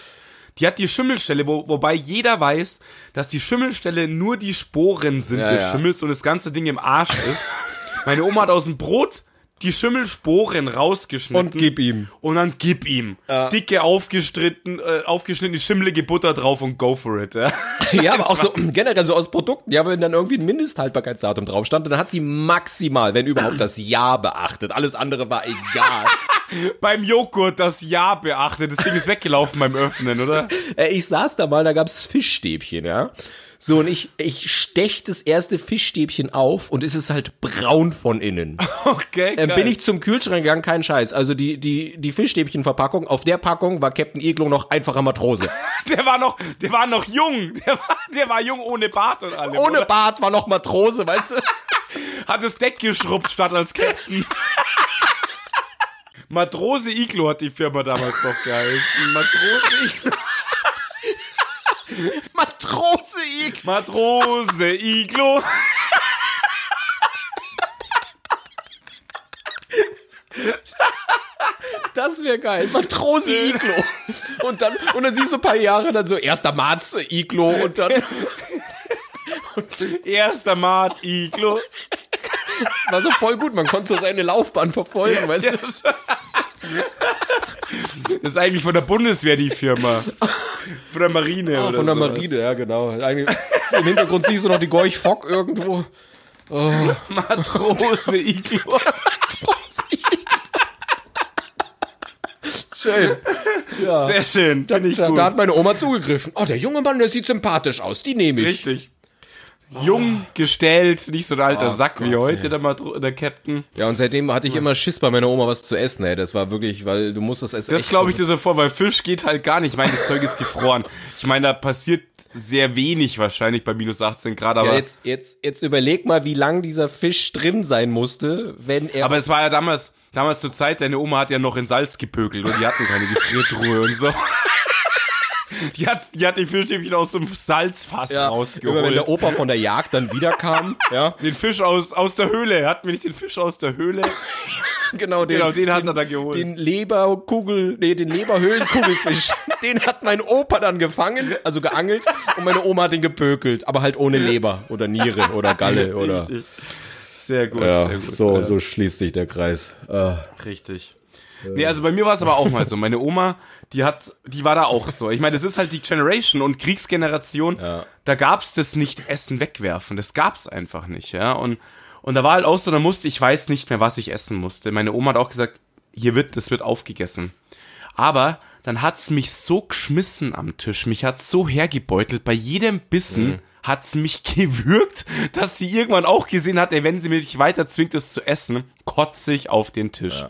Die hat die Schimmelstelle, wo, wobei jeder weiß, dass die Schimmelstelle nur die Sporen sind Ja, des ja. Schimmels und das ganze Ding im Arsch ist. Meine Oma hat aus dem Brot die Schimmelsporen rausgeschnitten. Und gib ihm. Und dann gib ihm. Dicke aufgeschnitten, äh, aufgeschnittene schimmelige Butter drauf und go for it. Ja, *laughs* Ja, aber auch so *laughs* generell so aus Produkten. Ja, wenn dann irgendwie ein Mindesthaltbarkeitsdatum drauf stand, dann hat sie maximal, wenn überhaupt, das Jahr beachtet. Alles andere war egal. *laughs* Beim Joghurt das Ja beachtet. Das Ding ist weggelaufen beim Öffnen, oder? Äh, ich saß da mal, da gab's Fischstäbchen, ja. So, und ich, ich stech das erste Fischstäbchen auf und es ist halt braun von innen. *laughs* Okay, Dann geil. bin ich zum Kühlschrank gegangen, kein Scheiß. Also die, die, die Fischstäbchenverpackung, auf der Packung war Captain Iglo noch einfacher Matrose. *laughs* Der war noch, der war noch jung. Der war, der war jung ohne Bart und allem. Ohne oder? Bart war noch Matrose, weißt du? *laughs* Hat das Deck geschrubbt statt als Captain. Matrose Iglo hat die Firma damals noch geheißen. Matrose Iglo. Matrose Iglo. Matrose Iglo. Das wäre geil. Matrose Iglo. Und dann, und dann siehst du ein paar Jahre dann so, erster Marz Iglo und dann *laughs* Erster Mart Iglo. war so voll gut. Man konnte so seine Laufbahn verfolgen, weißt du? *laughs* Das ist eigentlich von der Bundeswehr die Firma. Von der Marine. Ah, oder von der sowas. Marine, ja, genau. Eigentlich, Im Hintergrund siehst du noch die Gorch Fock irgendwo. *laughs* Matrose Iglo. Schön. Ja. Sehr schön. Da, gut. da hat meine Oma zugegriffen. Oh, der junge Mann, der sieht sympathisch aus. Die nehme ich. Richtig. Jung, gestellt, nicht so ein alter Oh Sack wie Gott, heute der, Matro der Captain. Ja, und seitdem hatte ich immer Schiss bei meiner Oma was zu essen, ey. Das war wirklich, weil du musstest es Das glaube ich dir so vor, weil Fisch geht halt gar nicht. Ich meine, das Zeug ist gefroren. *laughs* Ich meine, da passiert sehr wenig wahrscheinlich bei minus 18 Grad, aber, Ja, jetzt, jetzt, jetzt überleg mal, wie lang dieser Fisch drin sein musste, wenn er. aber es war ja damals, damals zur Zeit, deine Oma hat ja noch in Salz gepökelt und die hatten keine *laughs* Gefriertruhe und so. Die hat, die hat die Fischstäbchen aus dem Salzfass ja, rausgeholt. immer wenn der Opa von der Jagd dann wiederkam, ja, den Fisch aus, aus der Höhle. Hatten wir nicht den Fisch aus der Höhle? *laughs* genau, den, Genau, den hat den, er da geholt. Den Leberkugel, nee, den Leberhöhlenkugelfisch, *laughs* den hat mein Opa dann gefangen, also geangelt, und meine Oma hat den gepökelt, aber halt ohne Leber oder Niere oder Galle *laughs* oder. Richtig. Sehr gut, Ja, sehr gut. so, Ja. so schließt sich der Kreis. Äh, Richtig. Nee, also bei mir war es aber auch mal so. Meine Oma, die hat, die war da auch so. Ich meine, das ist halt die Generation und Kriegsgeneration. Da gab's das nicht Essen wegwerfen. Das gab's einfach nicht, ja. Und, und da war halt auch so, da musste, ich weiß nicht mehr, was ich essen musste. Meine Oma hat auch gesagt, hier wird, das wird aufgegessen. Aber dann hat's mich so geschmissen am Tisch, mich hat's so hergebeutelt, bei jedem Bissen hat's mich *laughs* gewürgt, dass sie irgendwann auch gesehen hat, ey, wenn sie mich weiter zwingt, es zu essen, kotze ich auf den Tisch.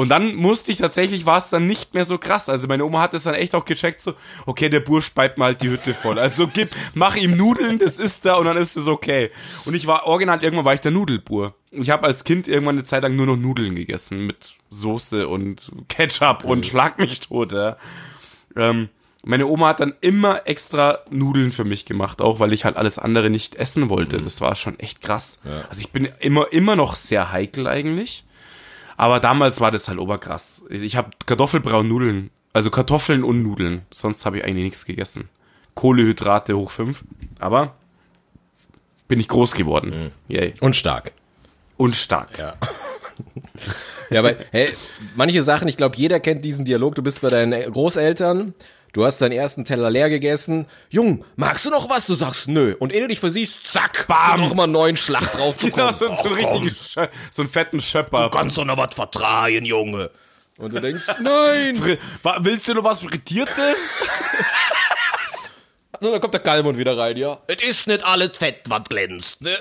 Und dann musste ich tatsächlich, war es dann nicht mehr so krass. Also meine Oma hat es dann echt auch gecheckt, so, okay, der Bursch beibt mal halt die Hütte voll. Also gib, mach ihm Nudeln, das ist da und dann ist es okay. Und ich war original, irgendwann war ich der Nudelbur. Ich habe als Kind irgendwann eine Zeit lang nur noch Nudeln gegessen mit Soße und Ketchup und Schlag mich tot, ja. Ähm, meine Oma hat dann immer extra Nudeln für mich gemacht, auch weil ich halt alles andere nicht essen wollte. Das war schon echt krass. Also ich bin immer, immer noch sehr heikel eigentlich. Aber damals war das halt oberkrass. Ich habe Kartoffelbraun Nudeln, also Kartoffeln und Nudeln. Sonst habe ich eigentlich nichts gegessen. Kohlehydrate hoch fünf. Aber bin ich groß geworden. Yay. und stark. Und stark. Ja. Ja, aber hey, manche Sachen, ich glaube, jeder kennt diesen Dialog. Du bist bei deinen Großeltern, du hast deinen ersten Teller leer gegessen. Jung, magst du noch was? Du sagst nö. Und ehe du dich versiehst, zack, bam, noch mal einen neuen Schlag *laughs* drauf bekommen. Genau, so, so einen so einen fetten Schöpper. kannst doch noch was vertragen, Junge. Und du denkst, *laughs* nein. Fri- Willst du noch was Frittiertes? *laughs* Und dann kommt der Kalmund wieder rein, ja. Es ist nicht alles Fett, was glänzt. Ne?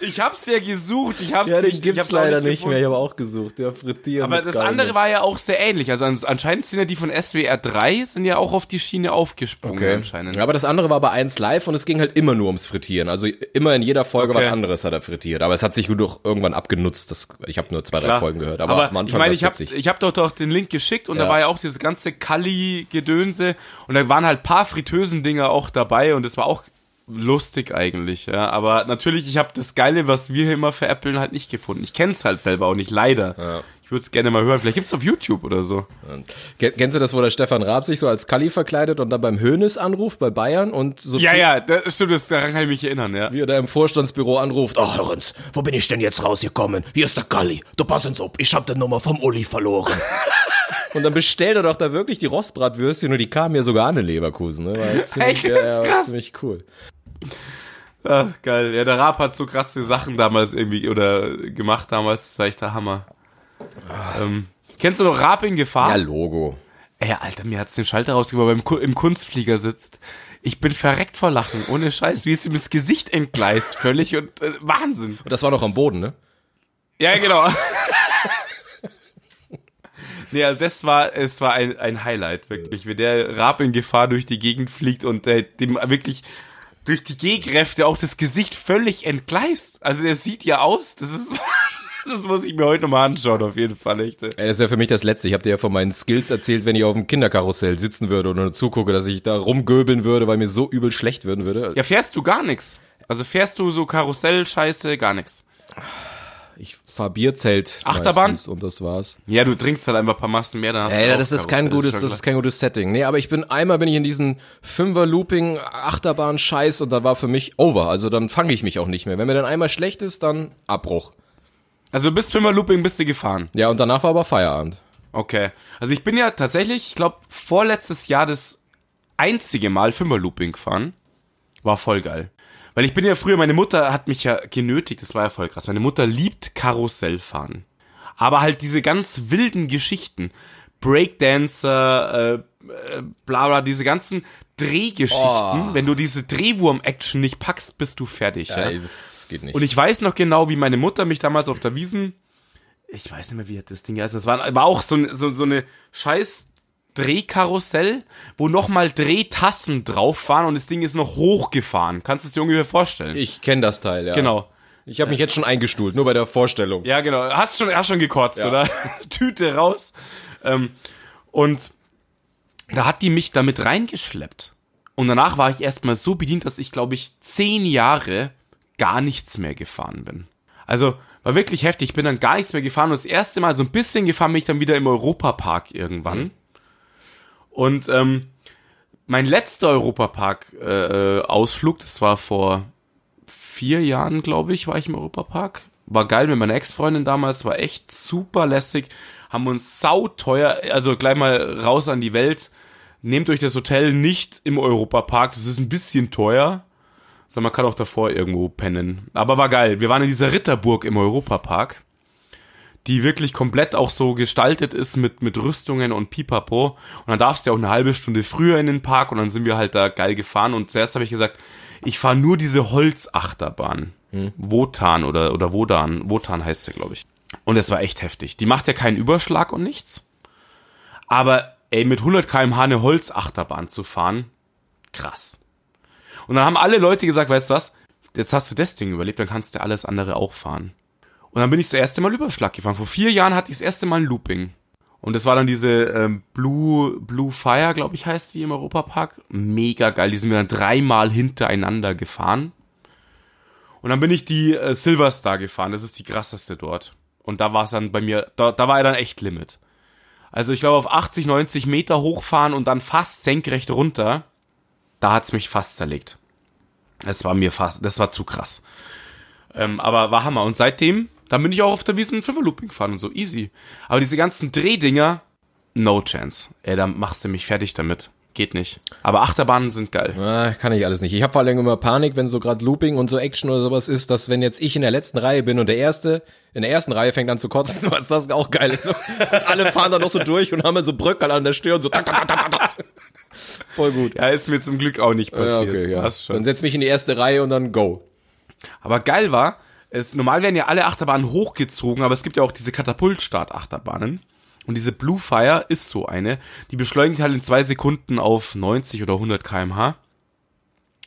Ich hab's ja gesucht, ich hab's Ja, den nicht, gibt's leider nicht gefunden. mehr. Ich habe auch gesucht, ja, frittieren. Aber das Kalmund. andere war ja auch sehr ähnlich. Also ans- anscheinend sind ja die von SWR 3 sind ja auch auf die Schiene aufgesprungen Okay. anscheinend. Aber das andere war bei 1 live und es ging halt immer nur ums Frittieren. Also immer in jeder Folge Okay. was anderes hat er frittiert. Aber es hat sich doch irgendwann abgenutzt. Das, ich habe nur zwei, drei Klar. Folgen gehört. Aber, Aber, am Anfang ich meine, ich habe ich hab doch, doch den Link geschickt und Ja. da war ja auch dieses ganze Kalli-Gedönse und da waren halt paar Fritösen-Dinger auch dabei und es war auch lustig eigentlich, ja. Aber natürlich, ich habe das Geile, was wir hier immer veräppeln, halt nicht gefunden. Ich kenn's halt selber auch nicht, leider. Ja. Ich würde es gerne mal hören. Vielleicht gibt's auf YouTube oder so. Ken- Kennst du das, wo der Stefan Raab sich so als Kalli verkleidet und dann beim Hönes anruft bei Bayern und so Ja, ja, das stimmt, das, daran kann ich mich erinnern, ja. wie er da im Vorstandsbüro anruft. Oh, Hörens, wo bin ich denn jetzt rausgekommen? Hier ist der Galli. Du passen auf, ich hab die Nummer vom Uli verloren. *laughs* Und dann bestellt er doch da wirklich die Rostbratwürstchen und die kamen ja sogar an in Leverkusen. Ne? War halt ziemlich, Echt? Das ist war krass. ziemlich cool. Ach, geil. Ja, der Raab hat so krasse Sachen damals irgendwie oder gemacht damals. Das war echt der Hammer. Ähm, kennst du noch Raab in Gefahr? Ja, Logo. Ey, Alter, mir hat's den Schalter rausgeworfen, weil er im, Ku- im Kunstflieger sitzt. Ich bin verreckt vor Lachen, ohne Scheiß, wie es ihm das Gesicht entgleist, völlig und äh, Wahnsinn. Und das war noch am Boden, ne? Ja, genau. Nee, also das war, es war ein, ein Highlight, wirklich, wie der Raab in Gefahr durch die Gegend fliegt und äh, dem wirklich durch die Gehkräfte auch das Gesicht völlig entgleist. Also der sieht ja aus, das ist, *laughs* das muss ich mir heute nochmal anschauen, auf jeden Fall, echt. ey. Das wäre für mich das Letzte. Ich habe dir ja von meinen Skills erzählt, wenn ich auf dem Kinderkarussell sitzen würde und nur zugucke, dass ich da rumgöbeln würde, weil mir so übel schlecht werden würde. Ja, fährst du gar nix. Also fährst du so Karussell-Scheiße, gar nix. Ich fahr Bierzelt. Achterbahn? meistens Und das war's. Ja, du trinkst halt einfach ein paar Massen mehr, dann hast Ey, du das ist kein gutes, das ist kein gutes Setting. Nee, aber ich bin einmal bin ich in diesen Fünfer Looping Achterbahn Scheiß und da war für mich over. Also dann fange ich mich auch nicht mehr. Wenn mir dann einmal schlecht ist, dann Abbruch. Also bis Fünfer Looping bist du gefahren. Ja, und danach war aber Feierabend. Okay. Also ich bin ja tatsächlich, ich glaube, vorletztes Jahr das einzige Mal Fünfer Looping gefahren. War voll geil. Weil ich bin ja früher, meine Mutter hat mich ja genötigt, das war ja voll krass. Meine Mutter liebt Karussellfahren. Aber halt diese ganz wilden Geschichten. Breakdancer, äh, äh, bla bla, diese ganzen Drehgeschichten. Wenn du diese Drehwurm-Action nicht packst, bist du fertig. Ja? Ey, das geht nicht. Und ich weiß noch genau, wie meine Mutter mich damals auf der Wiesen, ich weiß nicht mehr, wie das Ding heißt, das war, war auch so, so, so eine scheiß Drehkarussell, wo nochmal Drehtassen drauf waren und das Ding ist noch hochgefahren. Kannst du es dir ungefähr vorstellen? ich kenne das Teil, ja. genau. Ich habe mich jetzt schon eingestuhlt, nur bei der Vorstellung. Ja, genau. Hast schon, hast schon gekotzt, Ja. oder? *laughs* Tüte raus. Ähm, und da hat die mich damit reingeschleppt. Und danach war ich erstmal so bedient, dass ich, glaube ich, zehn Jahre gar nichts mehr gefahren bin. Also, war wirklich heftig. Ich bin dann gar nichts mehr gefahren und das erste Mal so ein bisschen gefahren bin ich dann wieder im Europapark irgendwann. Und ähm, mein letzter Europapark-Ausflug, äh, Ausflug, das war vor vier Jahren, glaube ich, war ich im Europapark. War geil mit meiner Ex-Freundin damals, war echt super lässig. Haben uns sauteuer, also gleich mal raus an die Welt. Nehmt euch das Hotel nicht im Europapark, das ist ein bisschen teuer. Also man kann auch davor irgendwo pennen. Aber war geil. Wir waren in dieser Ritterburg im Europapark, die wirklich komplett auch so gestaltet ist mit, mit Rüstungen und Pipapo. Und dann darfst du ja auch eine halbe Stunde früher in den Park und dann sind wir halt da geil gefahren. Und zuerst habe ich gesagt, ich fahre nur diese Holzachterbahn. Wotan oder, oder Wodan. Wotan heißt sie, glaube ich. Und es war echt heftig. Die macht ja keinen Überschlag und nichts. Aber ey, mit 100 km/h eine Holzachterbahn zu fahren, krass. Und dann haben alle Leute gesagt, weißt du was, jetzt hast du das Ding überlebt, dann kannst du alles andere auch fahren. Und dann bin ich das erste Mal Überschlag gefahren. Vor vier Jahren hatte ich das erste Mal ein Looping. Und das war dann diese ähm, Blue, Blue Fire, glaube ich, heißt die im Europapark. Mega geil. Die sind wir dann dreimal hintereinander gefahren. Und dann bin ich die äh, Silver Star gefahren. Das ist die krasseste dort. Und da war es dann bei mir, da, da war er dann echt Limit. Also ich glaube auf 80, 90 Meter hochfahren und dann fast senkrecht runter, da hat's mich fast zerlegt. Das war mir fast, das war zu krass. Ähm, aber war Hammer. Und seitdem, dann bin ich auch auf der Wiesen Fünfer Looping gefahren und so, easy. Aber diese ganzen Drehdinger, no chance. Ey, da machst du mich fertig damit. Geht nicht. Aber Achterbahnen sind geil. Ah, kann ich alles nicht. Ich habe vor allem immer Panik, wenn so gerade Looping und so Action oder sowas ist, dass wenn jetzt ich in der letzten Reihe bin und der erste in der ersten Reihe fängt an zu kotzen, *laughs* was das auch geil ist. Und alle fahren dann noch so durch und haben dann so Bröckel an der Stirn, so tak, tak, tak, tak, tak. Voll gut. Ja, ist mir zum Glück auch nicht Ja, passiert. okay, ja. Passt schon. Dann setz mich in die erste Reihe und dann go. Aber geil war, es, normal werden ja alle Achterbahnen hochgezogen, aber es gibt ja auch diese Katapultstart-Achterbahnen. Und diese Blue Fire ist so eine, die beschleunigt halt in zwei Sekunden auf 90 oder 100 kmh.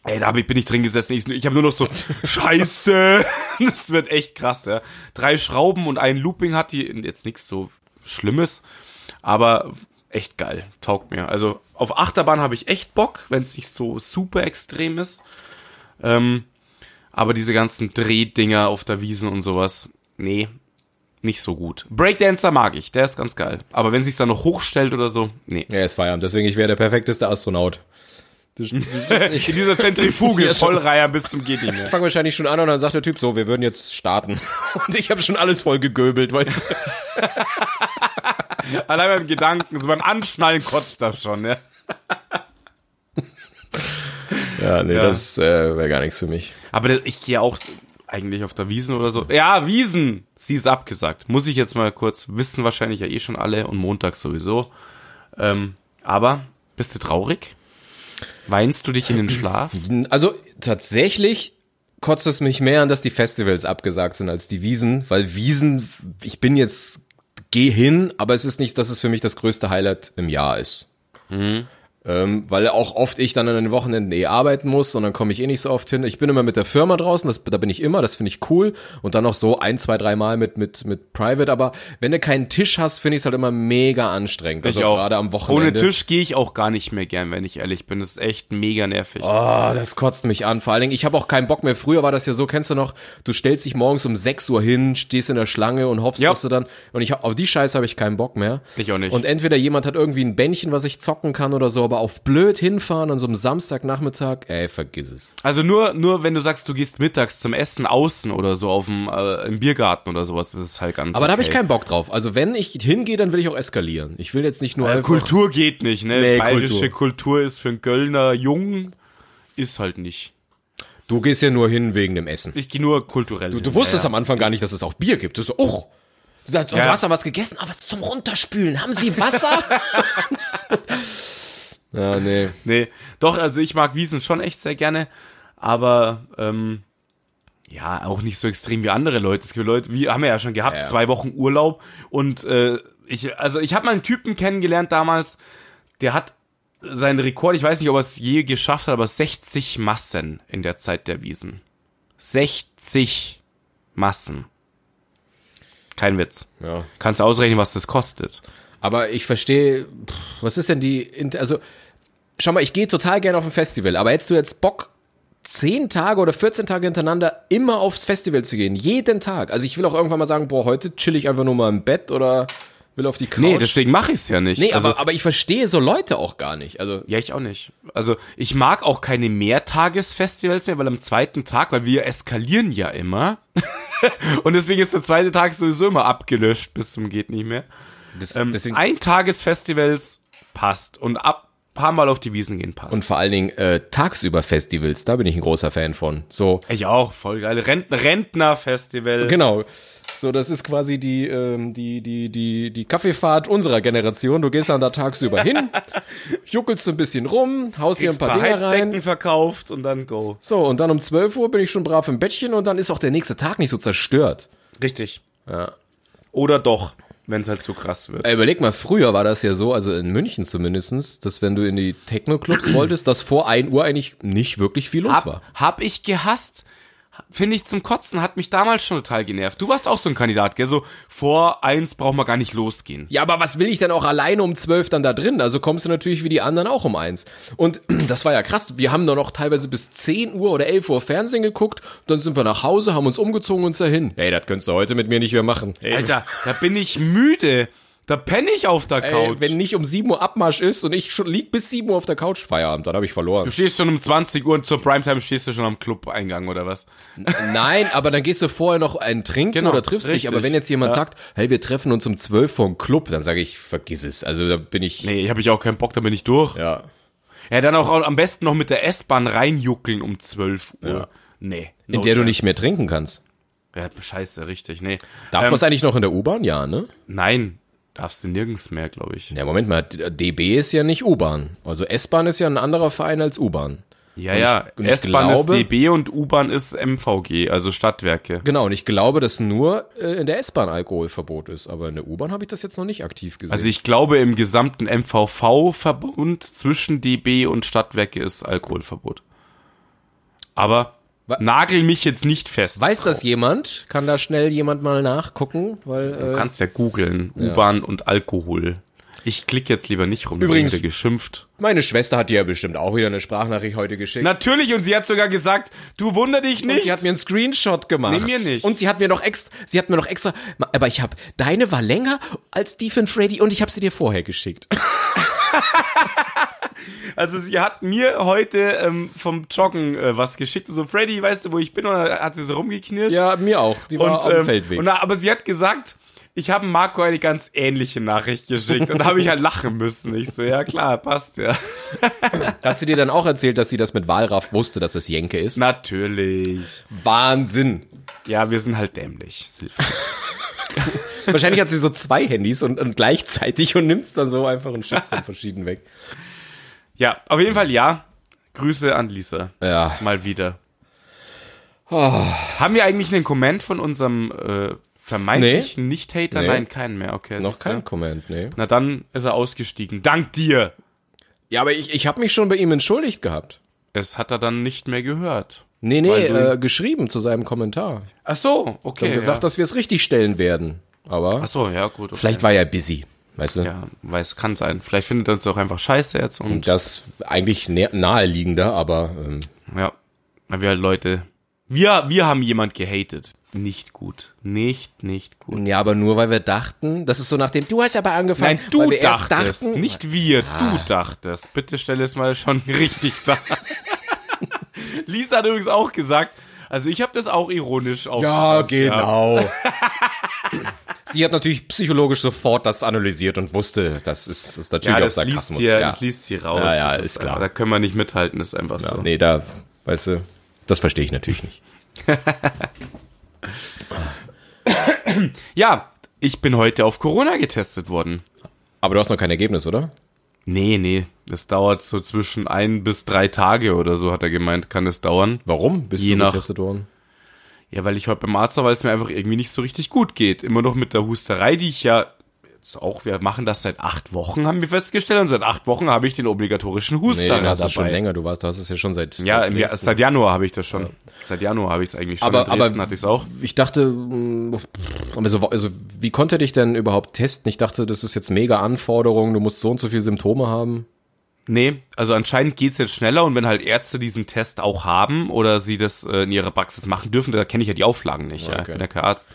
Ey, da bin ich drin gesessen. Ich, ich habe nur noch so, *laughs* scheiße, *laughs* das wird echt krass, ja. Drei Schrauben und ein Looping hat die, jetzt nichts so Schlimmes, aber echt geil, taugt mir. Also auf Achterbahn habe ich echt Bock, wenn es nicht so super extrem ist. Ähm, aber diese ganzen Drehdinger auf der Wiesen und sowas, nee, nicht so gut. Breakdancer mag ich, der ist ganz geil. Aber wenn sich's dann noch hochstellt oder so, nee. Ja, ist Feierabend, deswegen ich wäre der perfekteste Astronaut. In dieser Zentrifuge *laughs* vollreiher bis zum geht nicht mehr. Ich fange wahrscheinlich schon an und dann sagt der Typ so, wir würden jetzt starten. *laughs* Und ich habe schon alles voll gegöbelt, weißt du? *laughs* Allein beim Gedanken, so beim Anschnallen kotzt das schon, ja. Ja, nee, Ja. das äh, wäre gar nichts für mich. Aber ich gehe auch eigentlich auf der Wiesen oder so. Ja, Wiesen! Sie ist abgesagt. Muss ich jetzt mal kurz wissen, wahrscheinlich ja eh schon alle und Montag sowieso. Ähm, aber bist du traurig? Weinst du dich in den Schlaf? Also tatsächlich kotzt es mich mehr an, dass die Festivals abgesagt sind als die Wiesen, weil Wiesen, ich bin jetzt, geh hin, aber es ist nicht, dass es für mich das größte Highlight im Jahr ist. Ähm, weil auch oft ich dann an den Wochenenden eh arbeiten muss und dann komme ich eh nicht so oft hin. Ich bin immer mit der Firma draußen, das, da bin ich immer, das finde ich cool. Und dann noch so ein, zwei, drei Mal mit, mit, mit Private. Aber wenn du keinen Tisch hast, finde ich es halt immer mega anstrengend. Also gerade am Wochenende. Ohne Tisch gehe ich auch gar nicht mehr gern, wenn ich ehrlich bin. Das ist echt mega nervig. Oh, das kotzt mich an. Vor allen Dingen, ich habe auch keinen Bock mehr. Früher war das ja so, kennst du noch, du stellst dich morgens um 6 Uhr hin, stehst in der Schlange und hoffst, Ja. dass du dann. Und ich hab, auf die Scheiße habe ich keinen Bock mehr. Ich auch nicht. Und entweder jemand hat irgendwie ein Bändchen, was ich zocken kann oder so, aber auf blöd hinfahren an so einem Samstagnachmittag, ey, vergiss es. Also nur, nur wenn du sagst, du gehst mittags zum Essen außen oder so auf dem, äh, im Biergarten oder sowas, das ist halt ganz Aber da habe ich okay. keinen Bock drauf. Also wenn ich hingehe, dann will ich auch eskalieren. Ich will jetzt nicht nur Äh, Kultur geht nicht, ne? Nee, Bayerische Kultur. ist für einen Göllner Jungen, ist halt nicht. Du gehst ja nur hin wegen dem Essen. Ich gehe nur kulturell. Du, du wusstest am Anfang gar nicht, dass es auch Bier gibt. Du so, oh, du, Ja. hast da was gegessen, aber was zum Runterspülen. Haben Sie Wasser? *laughs* *laughs* ja, nee. Nee, doch, also ich mag Wiesen schon echt sehr gerne, aber ähm, ja, auch nicht so extrem wie andere Leute. Es gibt Leute, wie haben wir ja schon gehabt, Ja. zwei Wochen Urlaub und äh, ich, also ich habe mal einen Typen kennengelernt damals, der hat seinen Rekord, ich weiß nicht, ob er es je geschafft hat, aber 60 Massen in der Zeit der Wiesen. 60 Massen. Kein Witz. Ja. Kannst du ausrechnen, was das kostet. Aber ich verstehe, was ist denn die, also, schau mal, ich gehe total gerne auf ein Festival, aber hättest du jetzt Bock, 10 Tage oder 14 Tage hintereinander immer aufs Festival zu gehen, jeden Tag. Also ich will auch irgendwann mal sagen, boah, heute chill ich einfach nur mal im Bett oder will auf die Couch. Nee, deswegen mache ich es ja nicht. nee also, aber, aber ich verstehe so Leute auch gar nicht. Also, Ja, ich auch nicht. Also ich mag auch keine Mehrtagesfestivals mehr, weil am zweiten Tag, weil wir eskalieren ja immer. *laughs* Und deswegen ist der zweite Tag sowieso immer abgelöscht bis zum geht nicht mehr. Das, Ähm, Eintagesfestivals passt und ab paar Mal auf die Wiesen gehen passt. und vor allen Dingen äh, tagsüber Festivals, da bin ich ein großer Fan von. So, ich auch, voll geil. Rentner, Rentnerfestival. Genau. So, das ist quasi die, ähm, die, die, die, die Kaffeefahrt unserer Generation. Du gehst dann da tagsüber hin, *laughs* juckelst ein bisschen rum, haust dir ein paar paar Heizdecken rein. verkauft und dann go. So, und dann um 12 Uhr bin ich schon brav im Bettchen und dann ist auch der nächste Tag nicht so zerstört. Richtig. Ja. Oder doch, wenn es halt zu krass wird. Äh, Überleg mal, früher war das ja so, also in München zumindestens, dass wenn du in die Techno-Clubs wolltest, dass vor 1 Uhr eigentlich nicht wirklich viel los war. Hab, hab ich gehasst. Finde ich zum Kotzen, hat mich damals schon total genervt. Du warst auch so ein Kandidat, gell? So, vor eins braucht man gar nicht losgehen. Ja, aber was will ich denn auch alleine um zwölf dann da drin? Also kommst du natürlich wie die anderen auch um eins. Und *clears throat* das war ja krass. Wir haben dann noch teilweise bis 10 Uhr oder 11 Uhr Fernsehen geguckt. Dann sind wir nach Hause, haben uns umgezogen und uns dahin. Hey, das könntest du heute mit mir nicht mehr machen. Hey, Alter, da bin ich müde. Da penne ich auf der ey, Couch. wenn nicht um 7 Uhr Abmarsch ist und ich schon lieg bis 7 Uhr auf der Couch, Feierabend, dann habe ich verloren. du stehst schon um 20 Uhr und zur Primetime stehst du schon am Club-Eingang oder was? Nein, aber dann gehst du vorher noch einen trinken Genau, oder triffst dich. richtig. Aber wenn jetzt jemand Ja. sagt, hey, wir treffen uns um 12 vor dem Club, dann sage ich, vergiss es. Also da bin ich. Nee, hab ich auch keinen Bock, da bin ich durch. Ja. Ja, dann auch am besten noch mit der S-Bahn reinjuckeln um 12 Uhr. Ja. Nee. In no der du chance. nicht mehr trinken kannst. Ja, scheiße, richtig, nee. Darf Ähm, man es eigentlich noch in der U-Bahn? Ja, ne? Nein, darfst du nirgends mehr, glaube ich. Ja, Moment mal, DB ist ja nicht U-Bahn. Also S-Bahn ist ja ein anderer Verein als U-Bahn. Ja, ja, und S-Bahn ist DB und U-Bahn ist MVG, also Stadtwerke. Genau, und ich glaube, dass nur äh, in der S-Bahn Alkoholverbot ist. Aber in der U-Bahn habe ich das jetzt noch nicht aktiv gesehen. Also ich glaube, im gesamten MVV-Verbund zwischen DB und Stadtwerke ist Alkoholverbot. Aber nagel mich jetzt nicht fest. Weiß das jemand? Kann da schnell jemand mal nachgucken? Weil, Du äh, kannst ja googeln, U-Bahn und Alkohol. Ich klicke jetzt lieber nicht rum. Übrigens- wieder geschimpft. Meine Schwester hat dir ja bestimmt auch wieder eine Sprachnachricht heute geschickt. Natürlich, und sie hat sogar gesagt, du wunder dich Und nicht. sie hat mir einen Screenshot gemacht. Nee, mir nicht. Und sie hat mir noch extra, sie hat mir noch extra, aber ich habe, deine war länger als die von Freddy und ich habe sie dir vorher geschickt. *laughs* *laughs* Also sie hat mir heute ähm, vom Joggen äh, was geschickt. So, Freddy, weißt du, wo ich bin? Und hat sie so rumgeknirscht. Ja, mir auch. Die war und, auf dem ähm, Feldweg. und aber sie hat gesagt, ich habe Marco eine ganz ähnliche Nachricht geschickt. und da habe ich halt lachen müssen. Ich so, ja klar, passt ja. *laughs* hat sie dir dann auch erzählt, dass sie das mit Walraff wusste, dass es Jenke ist? Natürlich. Wahnsinn. Ja, wir sind halt dämlich. Es. *laughs* Wahrscheinlich hat sie so zwei Handys und, und gleichzeitig und nimmt's dann so einfach und schickt dann verschieden weg. Ja, auf jeden Fall ja. Grüße an Lisa. Ja. Mal wieder. Haben wir eigentlich einen Comment von unserem äh, vermeintlichen Nicht-Hater? Nee. Nein, keinen mehr. Okay, Noch kein Comment, nee. Na dann ist er ausgestiegen. Dank dir. Ja, aber ich, ich habe mich schon bei ihm entschuldigt gehabt. Es hat er dann nicht mehr gehört. Nee, nee, Weil äh, geschrieben zu seinem Kommentar. Ach so, okay. habe gesagt, ja. dass wir es richtig stellen werden. Aber Ach so, ja, gut. Okay. vielleicht war er busy, weißt du? Ja, weiß, kann sein. Vielleicht findet er uns auch einfach scheiße jetzt und Das eigentlich nä- naheliegender, aber ähm, ja, weil wir halt Leute, wir, wir haben jemand gehatet. Nicht gut. Nicht, nicht gut. ja, aber nur weil wir dachten, das ist so nach dem, du hast aber angefangen, Nein, du dachtest, dachten, nicht wir, Ah. du dachtest. Bitte stell es mal schon *laughs* richtig dar. Lisa hat übrigens auch gesagt, also ich habe das auch ironisch Ja, aufgefasst gehabt. genau. Sie hat natürlich psychologisch sofort das analysiert und wusste, das ist, ist natürlich Ja, auf das liest, Sarkasmus. sie, ja. das liest sie raus. Ja, ja, das ist klar. Da können wir nicht mithalten, ist einfach so. Nee, da, weißt du, das verstehe ich natürlich nicht. *laughs* Ja, ich bin heute auf Corona getestet worden. Aber du hast noch kein Ergebnis, oder? Nee, nee, das dauert so zwischen ein bis drei Tage oder so, hat er gemeint, kann es dauern. Warum bist Je du nach- getestet worden? Ja, weil ich heute beim Arzt war, weil es mir einfach irgendwie nicht so richtig gut geht. Immer noch mit der Husterei, die ich ja jetzt auch, wir machen das seit acht Wochen, haben wir festgestellt, und seit acht Wochen habe ich den obligatorischen Nee, den hast du dabei. schon länger, du warst, du hast es ja schon seit Ja, seit im letzten- seit Januar habe ich das schon. Seit Januar habe ich es eigentlich schon. Aber- aber- hatte ich es auch. Ich dachte, mh, also, also wie konnte dich denn überhaupt testen? Ich dachte, das ist jetzt mega Anforderung, du musst so und so viele Symptome haben. Nee, also anscheinend geht's jetzt schneller und wenn halt Ärzte diesen Test auch haben oder sie das äh, in ihrer Praxis machen dürfen, da kenne ich ja die Auflagen nicht. Ja. Ich Okay. bin ja kein Arzt.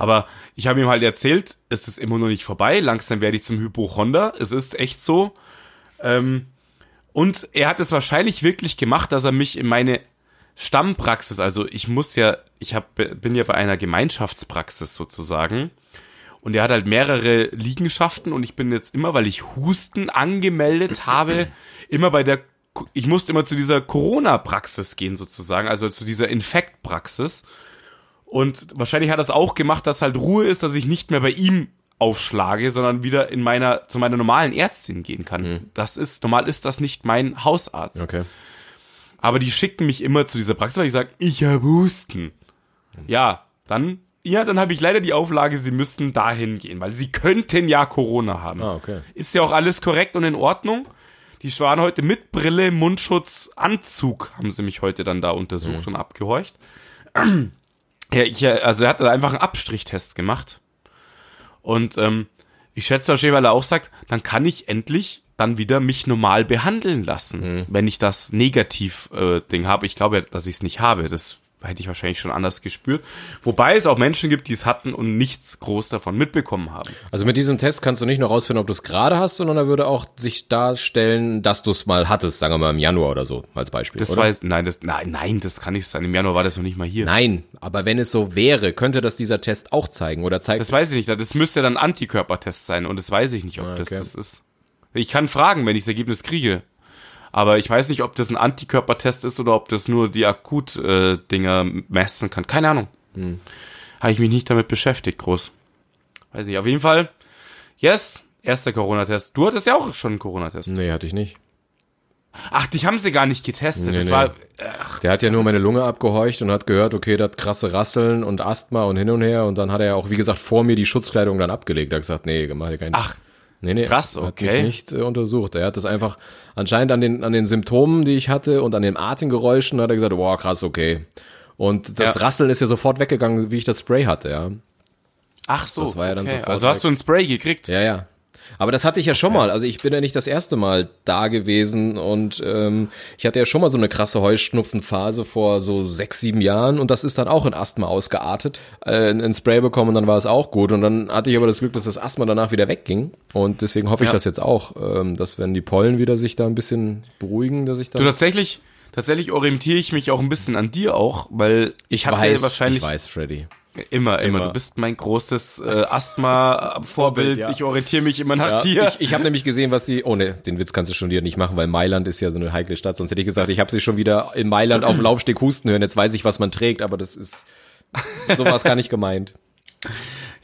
Aber ich habe ihm halt erzählt, es ist immer noch nicht vorbei, langsam werde ich zum Hypochonder. Es ist echt so. Ähm, und er hat es wahrscheinlich wirklich gemacht, dass er mich in meine Stammpraxis, also ich muss ja, ich hab, bin ja bei einer Gemeinschaftspraxis sozusagen. Und er hat halt mehrere Liegenschaften und ich bin jetzt immer, weil ich Husten angemeldet *clears throat* habe, immer bei der, ich musste immer zu dieser Corona-Praxis gehen sozusagen, also zu dieser Infektpraxis. Und wahrscheinlich hat es auch gemacht, dass halt Ruhe ist, dass ich nicht mehr bei ihm aufschlage, sondern wieder in meiner, zu meiner normalen Ärztin gehen kann. Das ist, normal ist das nicht mein Hausarzt. Okay. Aber die schicken mich immer zu dieser Praxis, weil ich sage, ich habe Husten. Ja, dann, ja, dann habe ich leider die Auflage, sie müssen dahin gehen, weil sie könnten ja Corona haben. Ah, okay. Ist ja auch alles korrekt und in Ordnung. Die waren heute mit Brille, Mundschutz, Anzug, haben sie mich heute dann da untersucht und abgehorcht. Ja, ich, äh, also er hat da einfach einen Abstrichtest gemacht. Und ähm, ich schätze wahrscheinlich, weil er auch sagt, dann kann ich endlich dann wieder mich normal behandeln lassen, wenn ich das Negativ-Ding habe. Ich glaube, dass ich es nicht habe. Das hätte ich wahrscheinlich schon anders gespürt. Wobei es auch Menschen gibt, die es hatten und nichts groß davon mitbekommen haben. Also mit diesem Test kannst du nicht nur rausfinden, ob du es gerade hast, sondern er würde auch sich darstellen, dass du es mal hattest, sagen wir mal im Januar oder so, als Beispiel. Das oder? weiß, nein, das, nein, nein, das kann nicht sein. Im Januar war das noch nicht mal hier. Nein, aber wenn es so wäre, könnte das dieser Test auch zeigen oder zeigt Das weiß ich nicht. Das müsste dann Antikörpertest sein und das weiß ich nicht, ob das okay. das ist. Ich kann fragen, wenn ich das Ergebnis kriege. Aber ich weiß nicht, ob das ein Antikörpertest ist oder ob das nur die Akut-Dinger messen kann. Keine Ahnung. Habe ich mich nicht damit beschäftigt, groß. Weiß nicht. Auf jeden Fall, yes, erster Corona-Test. Du hattest ja auch schon einen Corona-Test. Nee, hatte ich nicht. Ach, dich haben sie gar nicht getestet. Nee, das nee. war, Der hat ja nur meine Lunge abgehorcht und hat gehört, okay, das krasse Rasseln und Asthma und hin und her. Und dann hat er ja auch, wie gesagt, vor mir die Schutzkleidung dann abgelegt. Er hat gesagt, nee, mach dir keinen. ach, nee, nee, krass, Hat okay. mich nicht äh, untersucht. Er hat das einfach anscheinend an den, an den Symptomen, die ich hatte und an den Atemgeräuschen hat er gesagt, boah, krass, okay. Und das Ja. Rasseln ist ja sofort weggegangen, wie ich das Spray hatte, ja. ach so. Das war ja dann okay. sofort Also hast weg. du ein Spray gekriegt? Ja, ja. Aber das hatte ich ja schon mal. Also ich bin ja nicht das erste Mal da gewesen und ähm, ich hatte ja schon mal so eine krasse Heuschnupfenphase vor so sechs, sieben Jahren und das ist dann auch in Asthma ausgeartet. Äh, ein Spray bekommen und dann war es auch gut. Und dann hatte ich aber das Glück, dass das Asthma danach wieder wegging. Und deswegen hoffe ich Ja. das jetzt auch, ähm, dass wenn die Pollen wieder sich da ein bisschen beruhigen, dass ich Du dann. tatsächlich, tatsächlich orientiere ich mich auch ein bisschen an dir auch, weil ich, hatte weiß, wahrscheinlich ich weiß, Freddy. Immer, immer, Immer. Du bist mein großes äh, Asthma-Vorbild. ja. Ich orientiere mich immer nach Ja, dir. ich ich habe nämlich gesehen, was sie. Oh ne, den Witz kannst du schon wieder nicht machen, weil Mailand ist ja so eine heikle Stadt. Sonst hätte ich gesagt, ich habe sie schon wieder in Mailand auf dem Laufsteg husten hören. Jetzt weiß ich, was man trägt, aber das ist so war es gar nicht gemeint.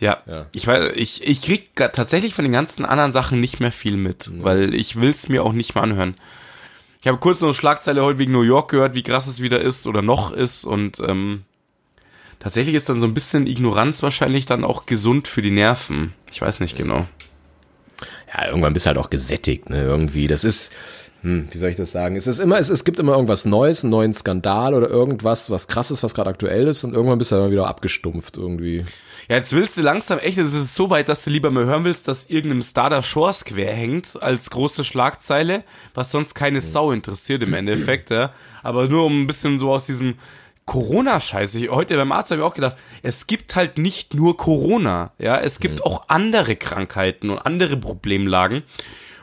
Ja, Ja. ich weiß, ich, ich krieg tatsächlich von den ganzen anderen Sachen nicht mehr viel mit, weil ich will's mir auch nicht mehr anhören. Ich habe kurz noch eine Schlagzeile heute wegen New York gehört, wie krass es wieder ist oder noch ist und ähm, tatsächlich ist dann so ein bisschen Ignoranz wahrscheinlich dann auch gesund für die Nerven. Ich weiß nicht genau. Ja, irgendwann bist du halt auch gesättigt, ne? Irgendwie. Das ist. Hm, wie soll ich das sagen? Es ist immer, es, es gibt immer irgendwas Neues, einen neuen Skandal oder irgendwas, was krasses, was gerade aktuell ist und irgendwann bist du dann wieder abgestumpft irgendwie. Ja, jetzt willst du langsam echt, es ist so weit, dass du lieber mal hören willst, dass irgendeinem Star der Shores quer hängt als große Schlagzeile, was sonst keine Sau interessiert im Endeffekt, ja. Aber nur um ein bisschen so aus diesem Corona-Scheiß. Ich- Heute beim Arzt habe ich auch gedacht, es gibt halt nicht nur Corona, ja. Es gibt auch andere Krankheiten und andere Problemlagen.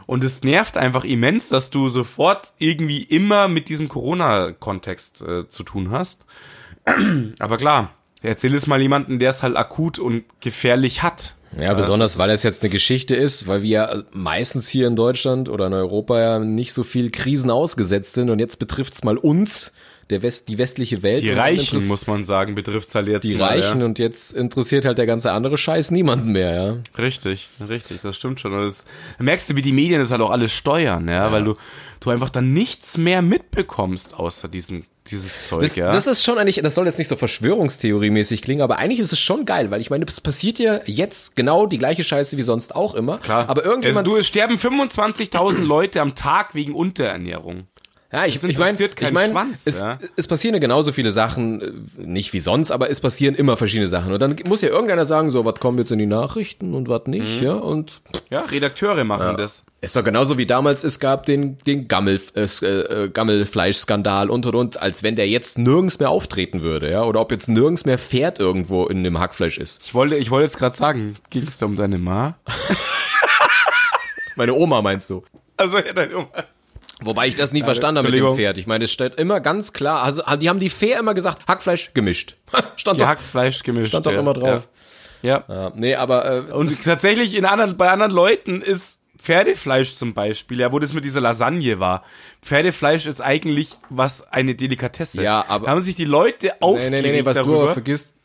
Und es nervt einfach immens, dass du sofort irgendwie immer mit diesem Corona-Kontext äh, zu tun hast. *clears throat* Aber klar, erzähl es mal jemanden, der es halt akut und gefährlich hat. Ja, besonders, weil es jetzt eine Geschichte ist, weil wir ja meistens hier in Deutschland oder in Europa ja nicht so viel Krisen ausgesetzt sind und jetzt betrifft's mal uns, der West, die westliche Welt. Die Reichen, muss man sagen, betrifft's halt jetzt Die mal, Reichen Ja. und jetzt interessiert halt der ganze andere Scheiß niemanden mehr, ja. Richtig, richtig, das stimmt schon. Und das, da merkst du, wie die Medien das halt auch alles steuern, ja, weil du, du einfach dann nichts mehr mitbekommst, außer diesen, dieses Zeug, Das, ja. das ist schon eigentlich, das soll jetzt nicht so Verschwörungstheorie-mäßig klingen, aber eigentlich ist es schon geil, weil ich meine, es passiert ja jetzt genau die gleiche Scheiße wie sonst auch immer. Klar. Aber irgendjemand. Also, du, es sterben 25.000 *clears throat* Leute am Tag wegen Unterernährung. Ja, ich, ich meine, ich mein, Schwanz, es, ja. es passieren ja genauso viele Sachen, äh, nicht wie sonst, aber es passieren immer verschiedene Sachen. Und dann muss ja irgendeiner sagen, so, was kommt jetzt in die Nachrichten und was nicht, Mhm. ja, und Ja, Redakteure machen das. ist doch genauso wie damals, es gab den, den Gammel, äh, äh, Gammelfleischskandal und und und, als wenn der jetzt nirgends mehr auftreten würde, ja, oder ob jetzt nirgends mehr Pferd irgendwo in dem Hackfleisch ist. Ich wollte, ich wollte jetzt gerade sagen, ging es da um deine Ma? *laughs* Meine Oma meinst du? Also, ja, deine Oma. Wobei ich das nie verstanden habe mit dem. Pferd. Ich meine, es steht immer ganz klar, also die haben die Fair immer gesagt, Hackfleisch gemischt. *laughs* Stand Die doch, Hackfleisch gemischt. stand doch ja. immer drauf. Ja. ja. Ja, nee, aber äh, Und tatsächlich in anderen, bei anderen Leuten ist Pferdefleisch zum Beispiel, ja, wo das mit dieser Lasagne war. Pferdefleisch ist eigentlich was eine Delikatesse. Ja, aber- da haben sich die Leute nee, aufgeregt nee, nee, nee, was du darüber. aber vergisst,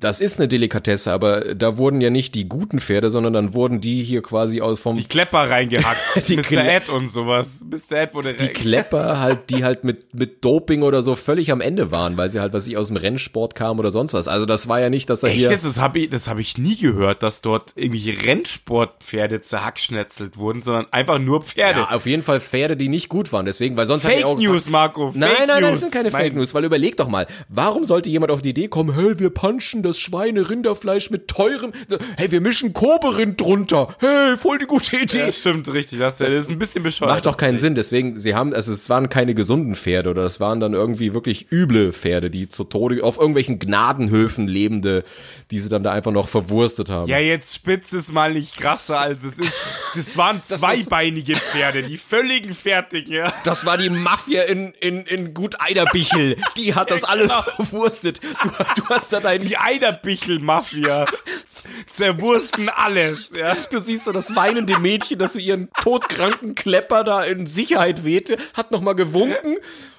das ist eine Delikatesse, aber da wurden ja nicht die guten Pferde, sondern dann wurden die hier quasi aus vom die Klepper reingehackt. *laughs* Die Mr. Kle- Ed und sowas. Mr. Ed wurde die Klepper halt, die halt mit mit Doping oder so völlig am Ende waren, weil sie halt was ich aus dem Rennsport kamen oder sonst was. Also das war ja nicht, dass da Echt hier? Das habe ich, das hab ich nie gehört, dass dort irgendwelche Rennsportpferde zerhackschnetzelt wurden, sondern einfach nur Pferde. ja, auf jeden Fall Pferde, die nicht gut waren. Deswegen, weil sonst Fake auch News, Marco. Fake Nein, nein, nein, das sind keine Fake News, weil überleg doch mal, warum sollte jemand auf die Idee kommen, hey, wir punchen das Schweine-Rinderfleisch mit teurem, hey, wir mischen Koberind drunter, hey, voll die gute Idee. Ja, stimmt, richtig. Das, das ist ein bisschen bescheuert. Macht doch keinen Sinn, deswegen, sie haben, also es waren keine gesunden Pferde oder es waren dann irgendwie wirklich üble Pferde, die zu Tode, auf irgendwelchen Gnadenhöfen lebende, die sie dann da einfach noch verwurstet haben. Ja, jetzt spitz es mal nicht krasser als es ist. Das waren zweibeinige Pferde, die völligen fertigen, ja. Das war die Mafia in, in, in Gut Eiderbichel. Die hat das alles verwurstet. Du, du hast da dein, Die Eiderbichl-Mafia *laughs* zerwursten alles, ja. du siehst da das weinende Mädchen, das so ihren todkranken Klepper da in Sicherheit wehte, hat nochmal gewunken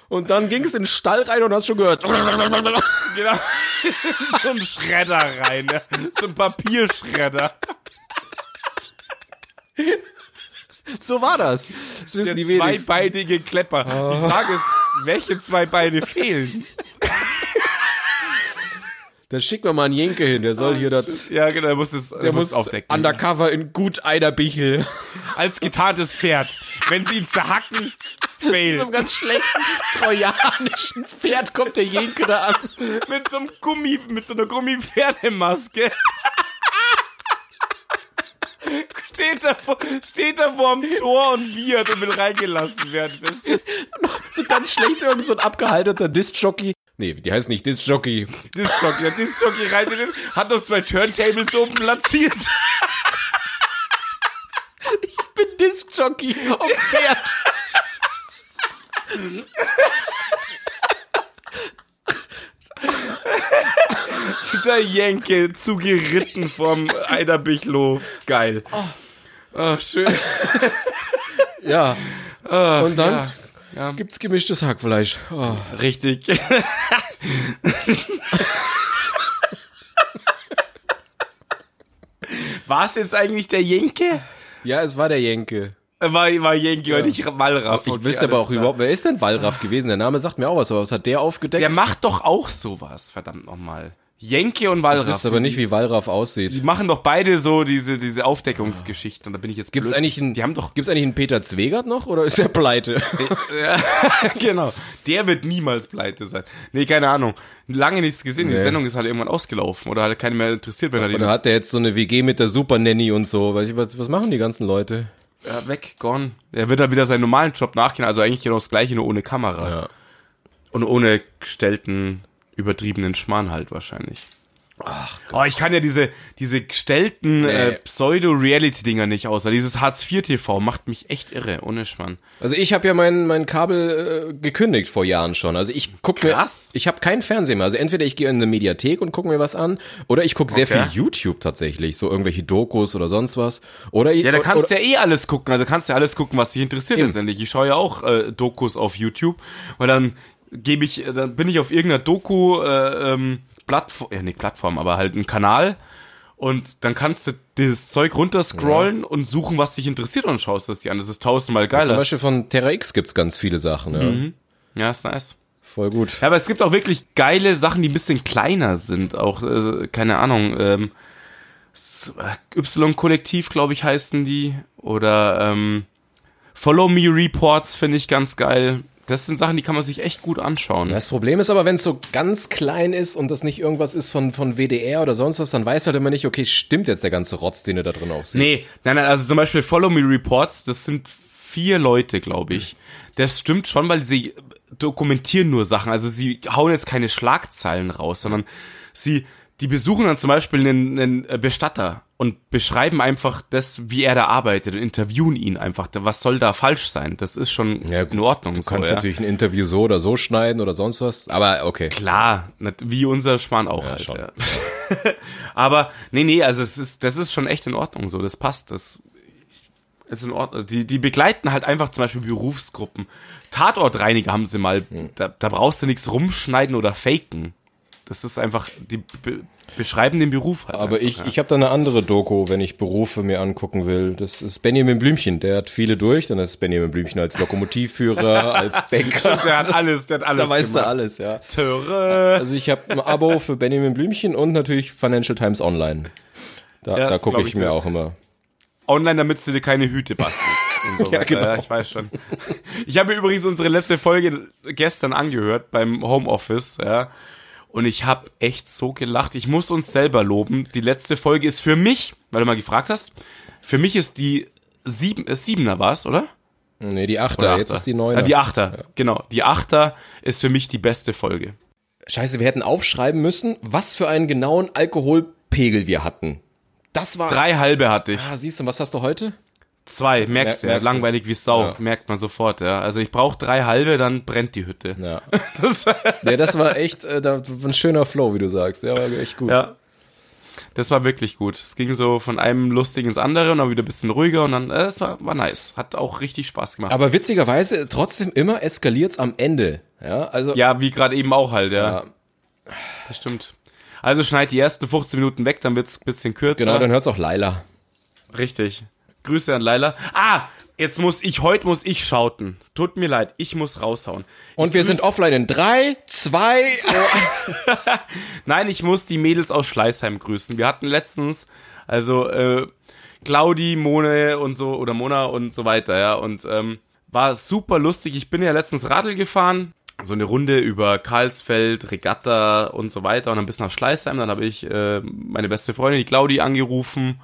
und dann ging es in den Stall rein und hast schon gehört. Genau. *laughs* so ein Schredder rein, ja. So ein Papierschredder. So war das. Das wissen Der die wenigsten. zweibeinige Klepper. Die Frage ist, welche zwei Beine fehlen? *laughs* Da schicken wir mal einen Jenke hin, der soll hier das, Ja, genau, der muss es der muss aufdecken. undercover in Gut Eiderbichel. Als getarntes Pferd. Wenn sie ihn zerhacken, *laughs* So fail. einem ganz schlechten trojanischen Pferd kommt der Jenke da an. Mit so einem Gummi, mit so einer Gummipferdemaske. steht da, vor, steht da vorm Tor und wiehert und will reingelassen werden. Verstehst du? *laughs* So ganz schlecht irgend so ein abgehaltener Disc-Jockey. Nee, die heißt nicht Disc-Jockey. Disc-Jockey, der Disc-Jockey rein in den, hat noch zwei Turntables oben platziert. Ich bin Disc-Jockey auf Pferd. Der Jenke zugeritten vom Eiderbichlof. Geil. Oh, schön. Ja. Und dann ja. Ja. gibt's gemischtes Hackfleisch. Oh. Richtig. War es jetzt eigentlich der Jenke? Ja, es war der Jenke. War, war Jenke und nicht Wallraff. Ich Okay, wüsste aber auch klar. überhaupt, wer ist denn Wallraff gewesen? Der Name sagt mir auch was, aber was hat der aufgedeckt? Der macht doch auch sowas, verdammt nochmal. Jenke und ich Wallraff. wüsste aber nicht, wie Wallraff aussieht. Die machen doch beide so diese, diese Aufdeckungsgeschichten und da bin ich jetzt Gibt's blöd. eigentlich einen, Die haben doch, gibt's eigentlich einen Peter Zwegert noch oder ist er pleite? *laughs* genau. Der wird niemals pleite sein. Nee, keine Ahnung. Lange nichts gesehen. Die Nee. Sendung ist halt irgendwann ausgelaufen oder halt keiner mehr interessiert, wenn er die Oder hat der jetzt so eine WG mit der Super Nanny und so? Weiß ich, was, was machen die ganzen Leute? ja, weg, gone. Er wird halt wieder seinen normalen Job nachgehen, also eigentlich genau das gleiche, nur ohne Kamera. Ja. Und ohne gestellten, übertriebenen Schmarrn halt wahrscheinlich. Ach oh, ich kann ja diese, diese gestellten äh, Pseudo-Reality-Dinger nicht außer. Dieses Hartz-IV-TV macht mich echt irre, ohne Schmarrn. Also ich habe ja mein, mein Kabel äh, gekündigt vor Jahren schon. Also ich guck mir, ich habe keinen Fernseher mehr. Also entweder ich gehe in eine Mediathek und gucke mir was an, oder ich gucke sehr Okay. viel YouTube tatsächlich, so irgendwelche Dokus oder sonst was. Oder ich, Ja, da kannst du oder, ja eh alles gucken. Also kannst du ja alles gucken, was dich interessiert letztendlich. Ich schaue ja auch äh, Dokus auf YouTube, weil dann gebe ich, äh, dann bin ich auf irgendeiner Doku äh, ähm, Plattform, ja nicht Plattform, aber halt ein Kanal und dann kannst du das Zeug runterscrollen und suchen, was dich interessiert und schaust das dir an. Das ist tausendmal zum geiler. Beispiel von Terra X gibt's ganz viele Sachen. Ja. Ja, ist nice. Voll gut. Ja, aber es gibt auch wirklich geile Sachen, die ein bisschen kleiner sind. Auch, äh, keine Ahnung, ähm, äh, Y-Kollektiv, glaube ich, heißen die. Oder ähm, Follow Me Reports finde ich ganz geil. Das sind Sachen, die kann man sich echt gut anschauen. Das Problem ist aber, wenn es so ganz klein ist und das nicht irgendwas ist von, von WDR oder sonst was, dann weiß halt immer nicht, okay, stimmt jetzt der ganze Rotz, den du da drin auch siehst. Nee, nein, nein, also zum Beispiel Follow Me Reports, das sind vier Leute, glaube ich. Das stimmt schon, weil sie dokumentieren nur Sachen. Also sie hauen jetzt keine Schlagzeilen raus, sondern sie, die besuchen dann zum Beispiel einen, einen Bestatter und beschreiben einfach das, wie er da arbeitet und interviewen ihn einfach. Was soll da falsch sein? Das ist schon Ja, in Ordnung. Du so, kannst ja. natürlich ein Interview so oder so schneiden oder sonst was, aber okay. Klar, wie unser Schmarrn auch halt. schon. Ja. *laughs* Aber nee, nee, also es ist, das ist schon echt in Ordnung so, das passt. Das ist in Ordnung. Die, die begleiten halt einfach zum Beispiel Berufsgruppen. Tatortreiniger haben sie mal, Hm. da, da brauchst du nichts rumschneiden oder faken. Das ist einfach, die beschreiben den Beruf halt. Aber ich, ja. ich habe da eine andere Doku, wenn ich Berufe mir angucken will. Das ist Benjamin Blümchen, der hat viele durch. Dann ist Benjamin Blümchen als Lokomotivführer, *laughs* als Bäcker. der hat alles, der hat alles. Da weißt du alles, ja. Töre. Also ich habe ein Abo für Benjamin Blümchen und natürlich Financial Times Online. Da, Ja, da gucke ich, ich mir auch immer. Online, damit du dir keine Hüte bastelst. *laughs* So Ja, genau. ja, ich weiß schon. Ich habe übrigens unsere letzte Folge gestern angehört beim Homeoffice, ja. Und ich habe echt so gelacht. Ich muss uns selber loben. Die letzte Folge ist für mich, weil du mal gefragt hast, für mich ist die sieben, äh, Siebener war's, oder? Nee, die Achter, Oder jetzt Achter? ist die Neuner. Ja, die Achter, genau. Die Achter ist für mich die beste Folge. Scheiße, wir hätten aufschreiben müssen, was für einen genauen Alkoholpegel wir hatten. Das war... Drei halbe hatte ich. Ah, siehst du, was hast du heute? Zwei, merkst du, ja, merkst du. langweilig wie Sau, Ja. merkt man sofort, ja. Also ich brauche drei halbe, dann brennt die Hütte. Ja. *laughs* Das, ja, das war echt äh, da, ein schöner Flow, wie du sagst. Ja, war echt gut. Ja. Das war wirklich gut. Es ging so von einem lustig ins andere und dann wieder ein bisschen ruhiger und dann, äh, es war, war nice. Hat auch richtig Spaß gemacht. Aber witzigerweise, trotzdem immer eskaliert's am Ende. Ja, also ja, wie gerade eben auch halt, ja. Ja. Das stimmt. Also schneid die ersten 15 Minuten weg, dann wird's ein bisschen kürzer. genau, dann hört's auch Laila. Richtig. Grüße an Laila. Ah, jetzt muss ich, heute muss ich schauten. Tut mir leid, ich muss raushauen. Und ich wir grüß- sind offline in drei, zwei. *laughs* Nein, ich muss die Mädels aus Schleißheim grüßen. Wir hatten letztens, also äh, Claudi, Mone und so, oder Mona und so weiter, ja. Und ähm, war super lustig. Ich bin ja letztens Radl gefahren. So eine Runde über Karlsfeld, Regatta und so weiter und dann bis nach Schleißheim. Dann habe ich äh, meine beste Freundin, die Claudi, angerufen.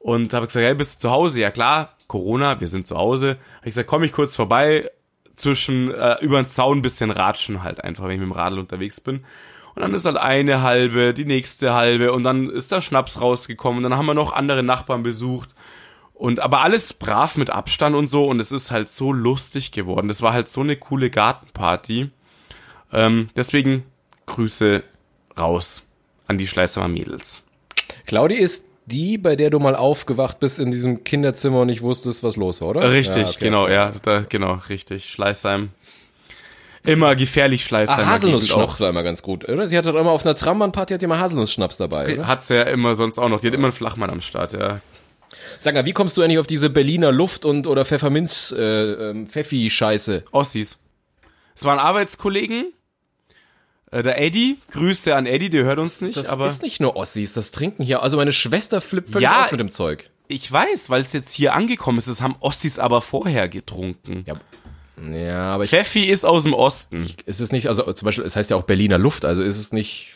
Und habe gesagt, hey, bist du zu Hause? Ja klar, Corona, wir sind zu Hause. Habe ich gesagt, komm ich kurz vorbei, zwischen äh, über den Zaun ein bisschen ratschen halt einfach, wenn ich mit dem Radl unterwegs bin. Und dann ist halt eine halbe, die nächste halbe und dann ist der Schnaps rausgekommen. Und dann haben wir noch andere Nachbarn besucht. Und aber alles brav mit Abstand und so. Und es ist halt so lustig geworden. Das war halt so eine coole Gartenparty. Ähm, deswegen Grüße raus an die Schleißheimer Mädels. Claudi ist die, bei der du mal aufgewacht bist in diesem Kinderzimmer und nicht wusstest, was los war, oder? Richtig, Ja, okay. genau, ja, da, genau, richtig. Schleißheim. Immer gefährlich Schleißheim. Ah, Haselnuss-Schnaps war immer ganz gut, oder? Sie hatte doch immer auf einer Trambahnparty hat die immer Haselnuss-Schnaps dabei, oder? Hat's ja immer sonst auch noch. Die hat immer einen Flachmann am Start, ja. Sag mal, wie kommst du eigentlich auf diese Berliner Luft- und oder Pfefferminz äh, ähm? Ossis. Es waren Arbeitskollegen. Äh, der Eddie, Grüße an Eddie, der hört uns nicht, Das aber ist nicht nur Ossis, das trinken hier. Also meine Schwester flippt völlig Ja. aus mit dem Zeug. ich weiß, weil es jetzt hier angekommen ist, das haben Ossis aber vorher getrunken. Ja, ja aber ich, Pfeffi ist aus dem Osten. ist es nicht, also zum Beispiel, es heißt ja auch Berliner Luft, also ist es nicht,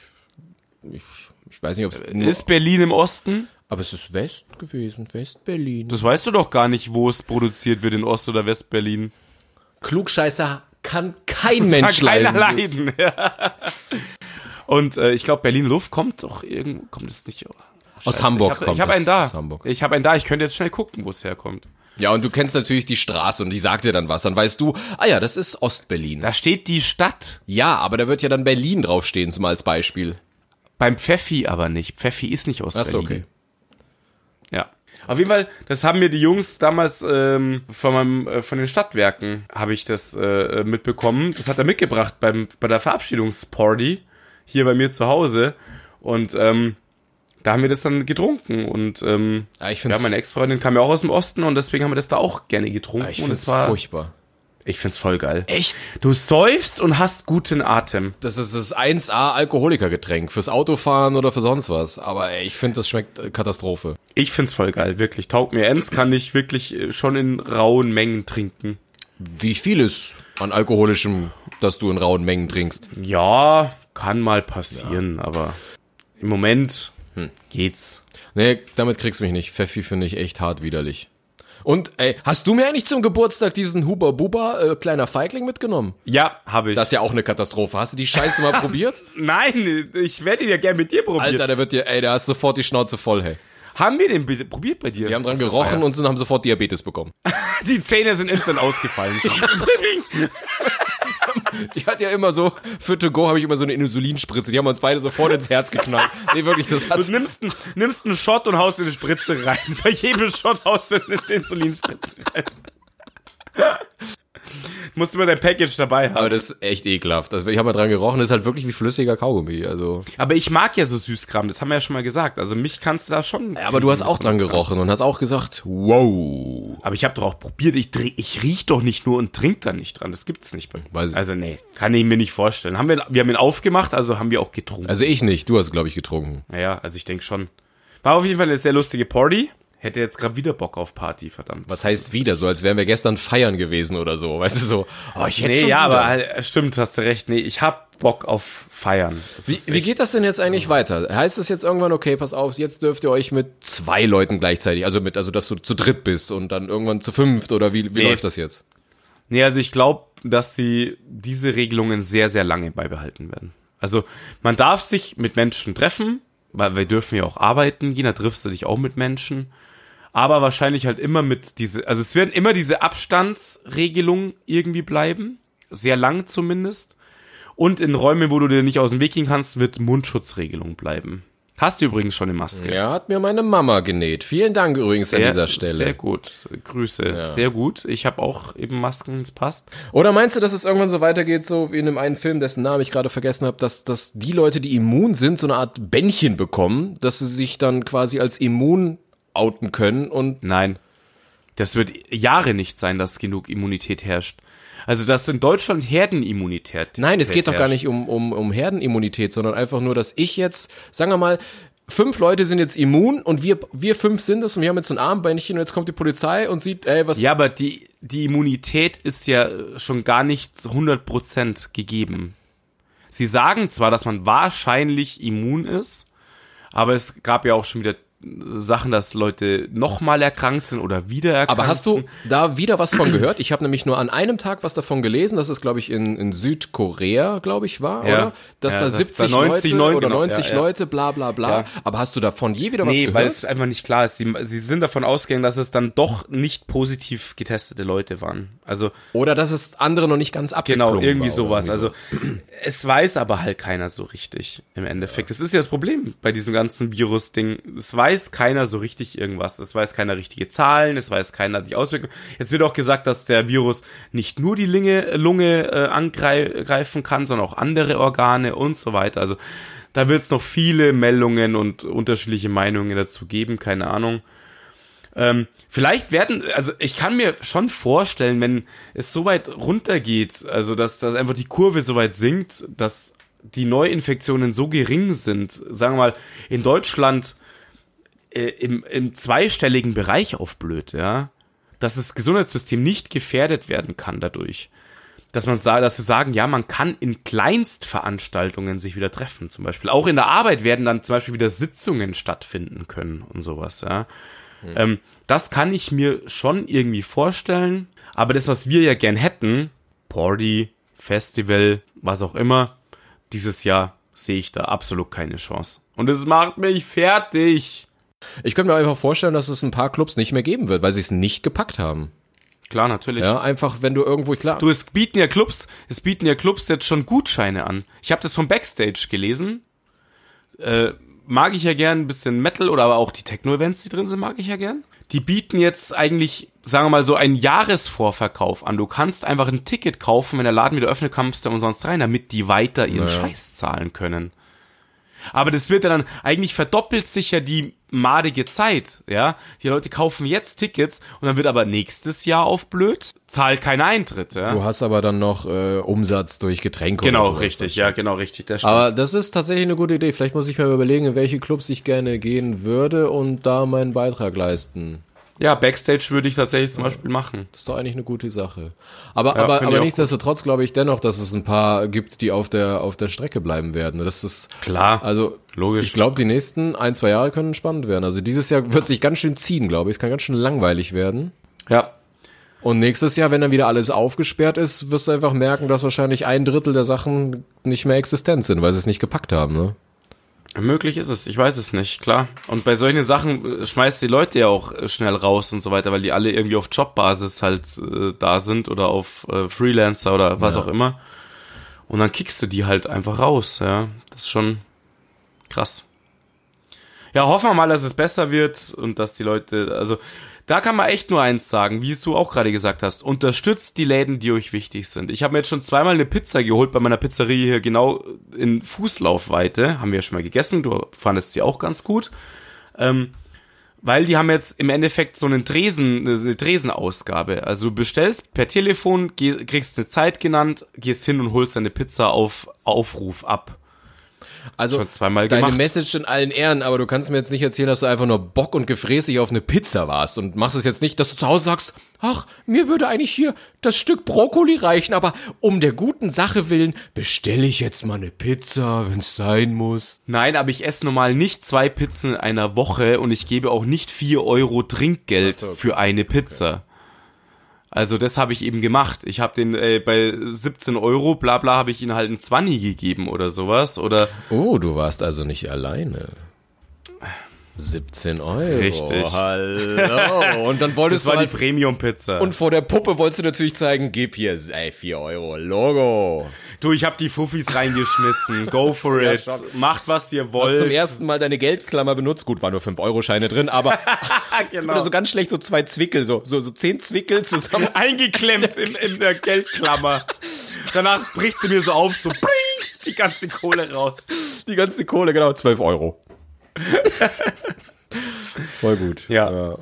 ich, ich weiß nicht, ob es nur, Ist Berlin im Osten? aber es ist West gewesen, West-Berlin. Das weißt du doch gar nicht, wo es produziert wird, in Ost- oder West-Berlin. Klugscheißer kann kein Mensch Kann keiner leiden. leiden. Ja. Und äh, ich glaube, Berlin Luft kommt doch irgendwo, kommt es nicht. Oh, Aus Hamburg Ich habe kommt hab das, einen da. Ich habe einen da. Ich könnte jetzt schnell gucken, wo es herkommt. Ja, und du kennst natürlich die Straße und die sagt dir dann was. Dann weißt du, ah ja, das ist Ostberlin. Da steht die Stadt. Ja, aber da wird ja dann Berlin draufstehen, zum als Beispiel. Beim Pfeffi aber nicht. Pfeffi ist nicht aus Achso, Berlin. okay. Ja. Auf jeden Fall, das haben mir die Jungs damals ähm, von meinem, äh, von den Stadtwerken habe ich das äh, mitbekommen. Das hat er mitgebracht beim bei der Verabschiedungsparty hier bei mir zu Hause und ähm, da haben wir das dann getrunken und ähm, Ja, ich ja, meine Ex-Freundin kam ja auch aus dem Osten und deswegen haben wir das da auch gerne getrunken ich und find's es war furchtbar. Ich find's voll geil. Echt? Du säufst und hast guten Atem. Das ist das 1A Alkoholikergetränk fürs Autofahren oder für sonst was. Aber ey, ich finde, das schmeckt äh, Katastrophe. Ich find's voll geil, wirklich. Taugt mir ends, kann ich wirklich äh, schon in rauen Mengen trinken. Wie vieles an alkoholischem, das du in rauen Mengen trinkst. Ja, kann mal passieren, aber im Moment geht's. Nee, damit kriegst du mich nicht. Pfeffi finde ich echt hart widerlich. Und ey, hast du mir eigentlich zum Geburtstag diesen Huba Buba äh, kleiner Feigling mitgenommen? Ja, habe ich. Das ist ja auch eine Katastrophe. Hast du die Scheiße mal *laughs* probiert? Nein, ich werde ihn ja gern mit dir probieren. Alter, der wird dir, ey, der hast sofort die Schnauze voll, hey. Haben wir den probiert bei dir? Die haben dran gerochen und sind, haben sofort Diabetes bekommen. *laughs* Die Zähne sind instant ausgefallen. *laughs* Ich hatte ja immer so, für To Go habe ich immer so eine Insulinspritze. Die haben uns beide sofort ins Herz geknallt. Nee, wirklich, das hat Du nimmst, einen- nimmst einen Shot und haust in eine Spritze rein. Bei jedem Shot haust du eine Insulinspritze rein. *laughs* Musst immer dein Package dabei haben. Aber das ist echt ekelhaft. Also ich habe mal dran gerochen, das ist halt wirklich wie flüssiger Kaugummi. Also. Aber ich mag ja so Süßkram, das haben wir ja schon mal gesagt. Also mich kannst du da schon. Aber du hast auch dran gerochen und hast auch gesagt, wow. Aber ich habe doch auch probiert, ich, ich riech doch nicht nur und trink da nicht dran. Das gibt's nicht. Weiß ich. Also nee, kann ich mir nicht vorstellen. Haben wir, wir haben ihn aufgemacht, also haben wir auch getrunken. Also ich nicht, du hast glaube ich getrunken. Naja, also ich denke schon. War auf jeden Fall eine sehr lustige Party. Hätte jetzt gerade wieder Bock auf Party, verdammt. Was heißt wieder? So als wären wir gestern feiern gewesen oder so. Weißt du so, oh, ich hätte Nee, schon ja, wieder. aber halt, stimmt, hast du recht. Nee, ich hab Bock auf Feiern. Das Wie, wie geht das denn jetzt eigentlich weiter? Heißt es jetzt irgendwann, okay, pass auf, jetzt dürft ihr euch mit zwei Leuten gleichzeitig, also mit, also dass du zu dritt bist und dann irgendwann zu fünft oder wie, wie Nee. läuft das jetzt? Nee, also ich glaube, dass sie diese Regelungen sehr, sehr lange beibehalten werden. Also man darf sich mit Menschen treffen, weil wir dürfen ja auch arbeiten da triffst du dich auch mit Menschen. Aber wahrscheinlich halt immer mit diese, also es werden immer diese Abstandsregelungen irgendwie bleiben. Sehr lang zumindest. Und in Räumen, wo du dir nicht aus dem Weg gehen kannst, wird Mundschutzregelung bleiben. Hast du übrigens schon eine Maske. Ja, hat mir meine Mama genäht. Vielen Dank übrigens an dieser Stelle. Sehr gut. Grüße. Sehr gut. Ich habe auch eben Masken, es passt. Oder meinst du, dass es irgendwann so weitergeht, so wie in einem einen Film, dessen Namen ich gerade vergessen habe, dass, dass die Leute, die immun sind, so eine Art Bändchen bekommen, dass sie sich dann quasi als immun outen können und Nein. Das wird Jahre nicht sein, dass genug Immunität herrscht. Also, dass in Deutschland Herdenimmunität. Nein, es geht doch gar nicht um, um, um Herdenimmunität, sondern einfach nur, dass ich jetzt, sagen wir mal, fünf Leute sind jetzt immun und wir, wir fünf sind es und wir haben jetzt ein Armbändchen und jetzt kommt die Polizei und sieht, ey, was. Ja, aber die, die Immunität ist ja schon gar nicht zu 100% gegeben. Sie sagen zwar, dass man wahrscheinlich immun ist, aber es gab ja auch schon wieder Sachen, dass Leute nochmal erkrankt sind oder wieder erkrankt Aber hast du da wieder was von gehört? Ich habe nämlich nur an einem Tag was davon gelesen, dass es, glaube ich, in, in Südkorea, glaube ich, war, Ja. oder? Dass Ja, da dass 70 da 90 Leute Leute- oder genau, 90 ja. Leute, bla bla bla. Aber hast du davon je wieder was Nee, gehört? weil es einfach nicht klar ist. Sie, sie sind davon ausgegangen, dass es dann doch nicht positiv getestete Leute waren. Also oder dass es andere noch nicht ganz Genau, abgeklungen irgendwie war oder sowas. Also es weiß aber halt keiner so richtig im Endeffekt. Das ist ja das Problem bei diesem ganzen Virus-Ding. Es weiß keiner so richtig irgendwas. Es weiß keiner richtige Zahlen, es weiß keiner die Auswirkungen. Jetzt wird auch gesagt, dass der Virus nicht nur die Lunge, Lunge äh, angreifen kann, sondern auch andere Organe und so weiter. Also da wird es noch viele Meldungen und unterschiedliche Meinungen dazu geben, keine Ahnung. Ähm, vielleicht werden, also ich kann mir schon vorstellen, wenn es so weit runtergeht, also dass, dass einfach die Kurve so weit sinkt, dass die Neuinfektionen so gering sind, sagen wir mal, in Deutschland äh, im, im zweistelligen Bereich aufblöd, ja, dass das Gesundheitssystem nicht gefährdet werden kann dadurch. Dass man sagt, dass sie sagen, ja, man kann in Kleinstveranstaltungen sich wieder treffen, zum Beispiel. Auch in der Arbeit werden dann zum Beispiel wieder Sitzungen stattfinden können und sowas, ja. Ähm, das kann ich mir schon irgendwie vorstellen. Aber das, was wir ja gern hätten, Party, Festival, was auch immer, dieses Jahr sehe ich da absolut keine Chance. Und es macht mich fertig. Ich könnte mir einfach vorstellen, dass es ein paar Clubs nicht mehr geben wird, weil sie es nicht gepackt haben. Klar, natürlich. Ja, einfach, wenn du irgendwo, klar. Du, es bieten ja Clubs, es bieten ja Clubs jetzt schon Gutscheine an. Ich habe das vom Backstage gelesen. Äh, mag ich ja gern ein bisschen Metal oder aber auch die Techno-Events, die drin sind, mag ich ja gern. Die bieten jetzt eigentlich, sagen wir mal, so einen Jahresvorverkauf an. Du kannst einfach ein Ticket kaufen, wenn der Laden wieder öffnet, kommst du umsonst rein, damit die weiter ihren Scheiß zahlen können. Aber das wird ja dann, eigentlich verdoppelt sich ja die madige Zeit, ja. Die Leute kaufen jetzt Tickets und dann wird aber nächstes Jahr auf blöd, zahlt kein Eintritt, ja. Du hast aber dann noch äh, Umsatz durch Getränke Genau, oder sowas. richtig, ja, genau, richtig. Das stimmt. Aber das ist tatsächlich eine gute Idee. Vielleicht muss ich mir überlegen, in welche Clubs ich gerne gehen würde und da meinen Beitrag leisten. Ja, Backstage würde ich tatsächlich zum Beispiel machen. Das ist doch eigentlich eine gute Sache. Aber, Ja, aber, aber nichtsdestotrotz glaube ich dennoch, dass es ein paar gibt, die auf der, auf der Strecke bleiben werden. Das ist, Klar. also, Logisch. ich glaube, die nächsten ein, zwei Jahre können spannend werden. Also dieses Jahr wird sich ganz schön ziehen, glaube ich. Es kann ganz schön langweilig werden. Ja, Und nächstes Jahr, wenn dann wieder alles aufgesperrt ist, wirst du einfach merken, dass wahrscheinlich ein Drittel der Sachen nicht mehr existent sind, weil sie es nicht gepackt haben, ne? Möglich ist es. Ich weiß es nicht, klar. Und bei solchen Sachen äh, schmeißt die Leute ja auch äh, schnell raus und so weiter, weil die alle irgendwie auf Jobbasis halt äh, da sind oder auf äh, Freelancer oder was auch immer. Und dann kickst du die halt einfach raus, ja. Das ist schon krass. Ja, hoffen wir mal, dass es besser wird und dass die Leute, also da kann man echt nur eins sagen, wie es du auch gerade gesagt hast. Unterstützt die Läden, die euch wichtig sind. Ich habe mir jetzt schon zweimal eine Pizza geholt bei meiner Pizzeria hier genau in Fußlaufweite. Haben wir ja schon mal gegessen. Du fandest sie auch ganz gut. Ähm, weil die haben jetzt im Endeffekt so einen Tresen, eine Tresenausgabe. Also du bestellst per Telefon, kriegst eine Zeit genannt, gehst hin und holst deine Pizza auf Aufruf ab. Also Schon zweimal deine gemacht. Message in allen Ehren, aber du kannst mir jetzt nicht erzählen, dass du einfach nur Bock und gefräßig auf eine Pizza warst und machst es jetzt nicht, dass du zu Hause sagst, ach, mir würde eigentlich hier das Stück Brokkoli reichen, aber um der guten Sache willen bestelle ich jetzt mal eine Pizza, wenn's sein muss. Nein, aber ich esse normal nicht zwei Pizzen in einer Woche und ich gebe auch nicht vier Euro Trinkgeld so, okay. für eine Pizza. Also das habe ich eben gemacht. Ich habe den äh, bei 17 Euro, bla bla, habe ich ihnen halt ein 20 gegeben oder sowas. Oder Oh, du warst also nicht alleine. 17 Euro. Richtig. Hallo. Und dann wolltest das war du die halt, Premium-Pizza. und vor der Puppe wolltest du natürlich zeigen, gib hier, ey, 4 Euro, Logo. du, ich habe die Fuffis reingeschmissen. Go for Ja, it. schon. Macht, was ihr Hast wollt. zum ersten Mal deine Geldklammer benutzt. Gut, waren nur 5-Euro-Scheine drin, aber *laughs* genau. oder so ganz schlecht so zwei Zwickel, so, so, so zehn Zwickel zusammen. *laughs* Eingeklemmt in, in der Geldklammer. Danach bricht sie mir so auf, so bling, die ganze Kohle raus. Die ganze Kohle, genau, 12 Euro. *laughs* Voll gut. Ja.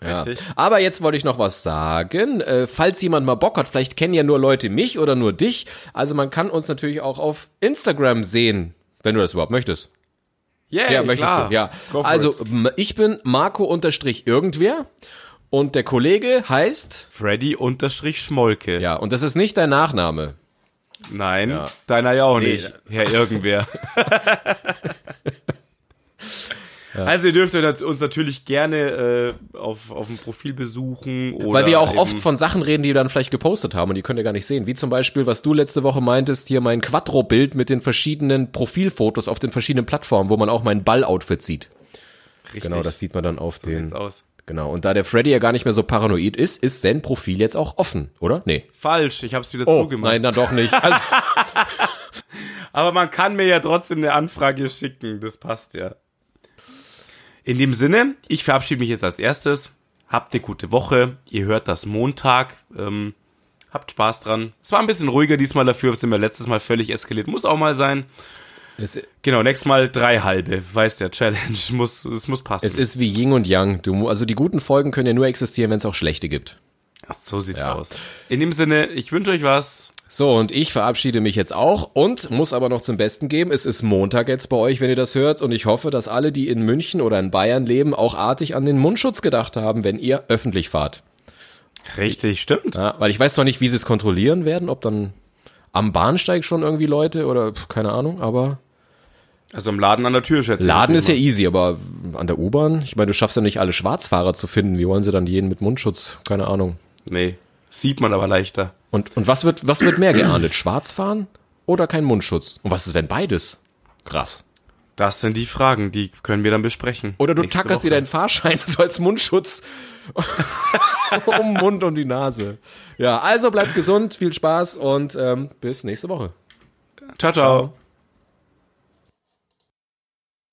Ja. Richtig. Aber jetzt wollte ich noch was sagen. Äh, falls jemand mal Bock hat, vielleicht kennen ja nur Leute mich oder nur dich. Also man kann uns natürlich auch auf Instagram sehen, wenn du das überhaupt möchtest. Yeah, Ja, möchtest klar. du, ja. Also ich bin Marco unterstrich irgendwer und der Kollege heißt, Freddy unterstrich Schmolke. ja, und das ist nicht dein Nachname. Nein, deiner ja auch Nee. nicht, Herr Irgendwer. *laughs* Also ihr dürft uns natürlich gerne äh, auf, auf dem Profil besuchen. Oder Weil wir auch oft von Sachen reden, die wir dann vielleicht gepostet haben und die könnt ihr gar nicht sehen. Wie zum Beispiel, was du letzte Woche meintest, hier mein Quattro-Bild mit den verschiedenen Profilfotos auf den verschiedenen Plattformen, wo man auch mein Ball-Outfit sieht. Richtig, Genau, das sieht man dann auf so den. sieht's aus. Genau. Und da der Freddy ja gar nicht mehr so paranoid ist, ist sein Profil jetzt auch offen, oder? Nee. Falsch, ich hab's wieder Oh, zugemacht. nein, dann doch nicht. *laughs* Also, Aber man kann mir ja trotzdem eine Anfrage schicken, das passt ja. In dem Sinne, ich verabschiede mich jetzt als erstes. Habt eine gute Woche. Ihr hört das Montag. Ähm, habt Spaß dran. Es war ein bisschen ruhiger diesmal dafür, sind wir letztes Mal völlig eskaliert. Muss auch mal sein. es, Genau, nächstes Mal drei halbe. Weiß der Challenge. *laughs* Muss, es muss passen. es ist wie Yin und Yang. Du, also die guten Folgen können ja nur existieren, wenn es auch schlechte gibt. Ach, so sieht's Ja. aus. In dem Sinne, ich wünsche euch was. So, und ich verabschiede mich jetzt auch und muss aber noch zum Besten geben. Es ist Montag jetzt bei euch, wenn ihr das hört. Und ich hoffe, dass alle, die in München oder in Bayern leben, auch artig an den Mundschutz gedacht haben, wenn ihr öffentlich fahrt. Richtig, stimmt. Ja, weil ich weiß zwar nicht, wie sie es kontrollieren werden, ob dann am Bahnsteig schon irgendwie Leute oder pf, keine Ahnung, aber Also im Laden an der Tür schätze ich Laden ist ja easy, aber an der U-Bahn, ich meine, du schaffst ja nicht alle Schwarzfahrer zu finden. Wie wollen sie dann jeden mit Mundschutz? Keine Ahnung. Nee, sieht man aber leichter. Und, und was wird, was wird mehr geahndet? Schwarzfahren oder kein Mundschutz? Und was ist, wenn beides? Krass. Das sind die Fragen, die können wir dann besprechen. Oder du tackerst dir deinen Fahrschein *laughs* so als Mundschutz *laughs* um den Mund und die Nase. Ja, also bleibt gesund, viel Spaß und ähm, bis nächste Woche. Ciao, ciao.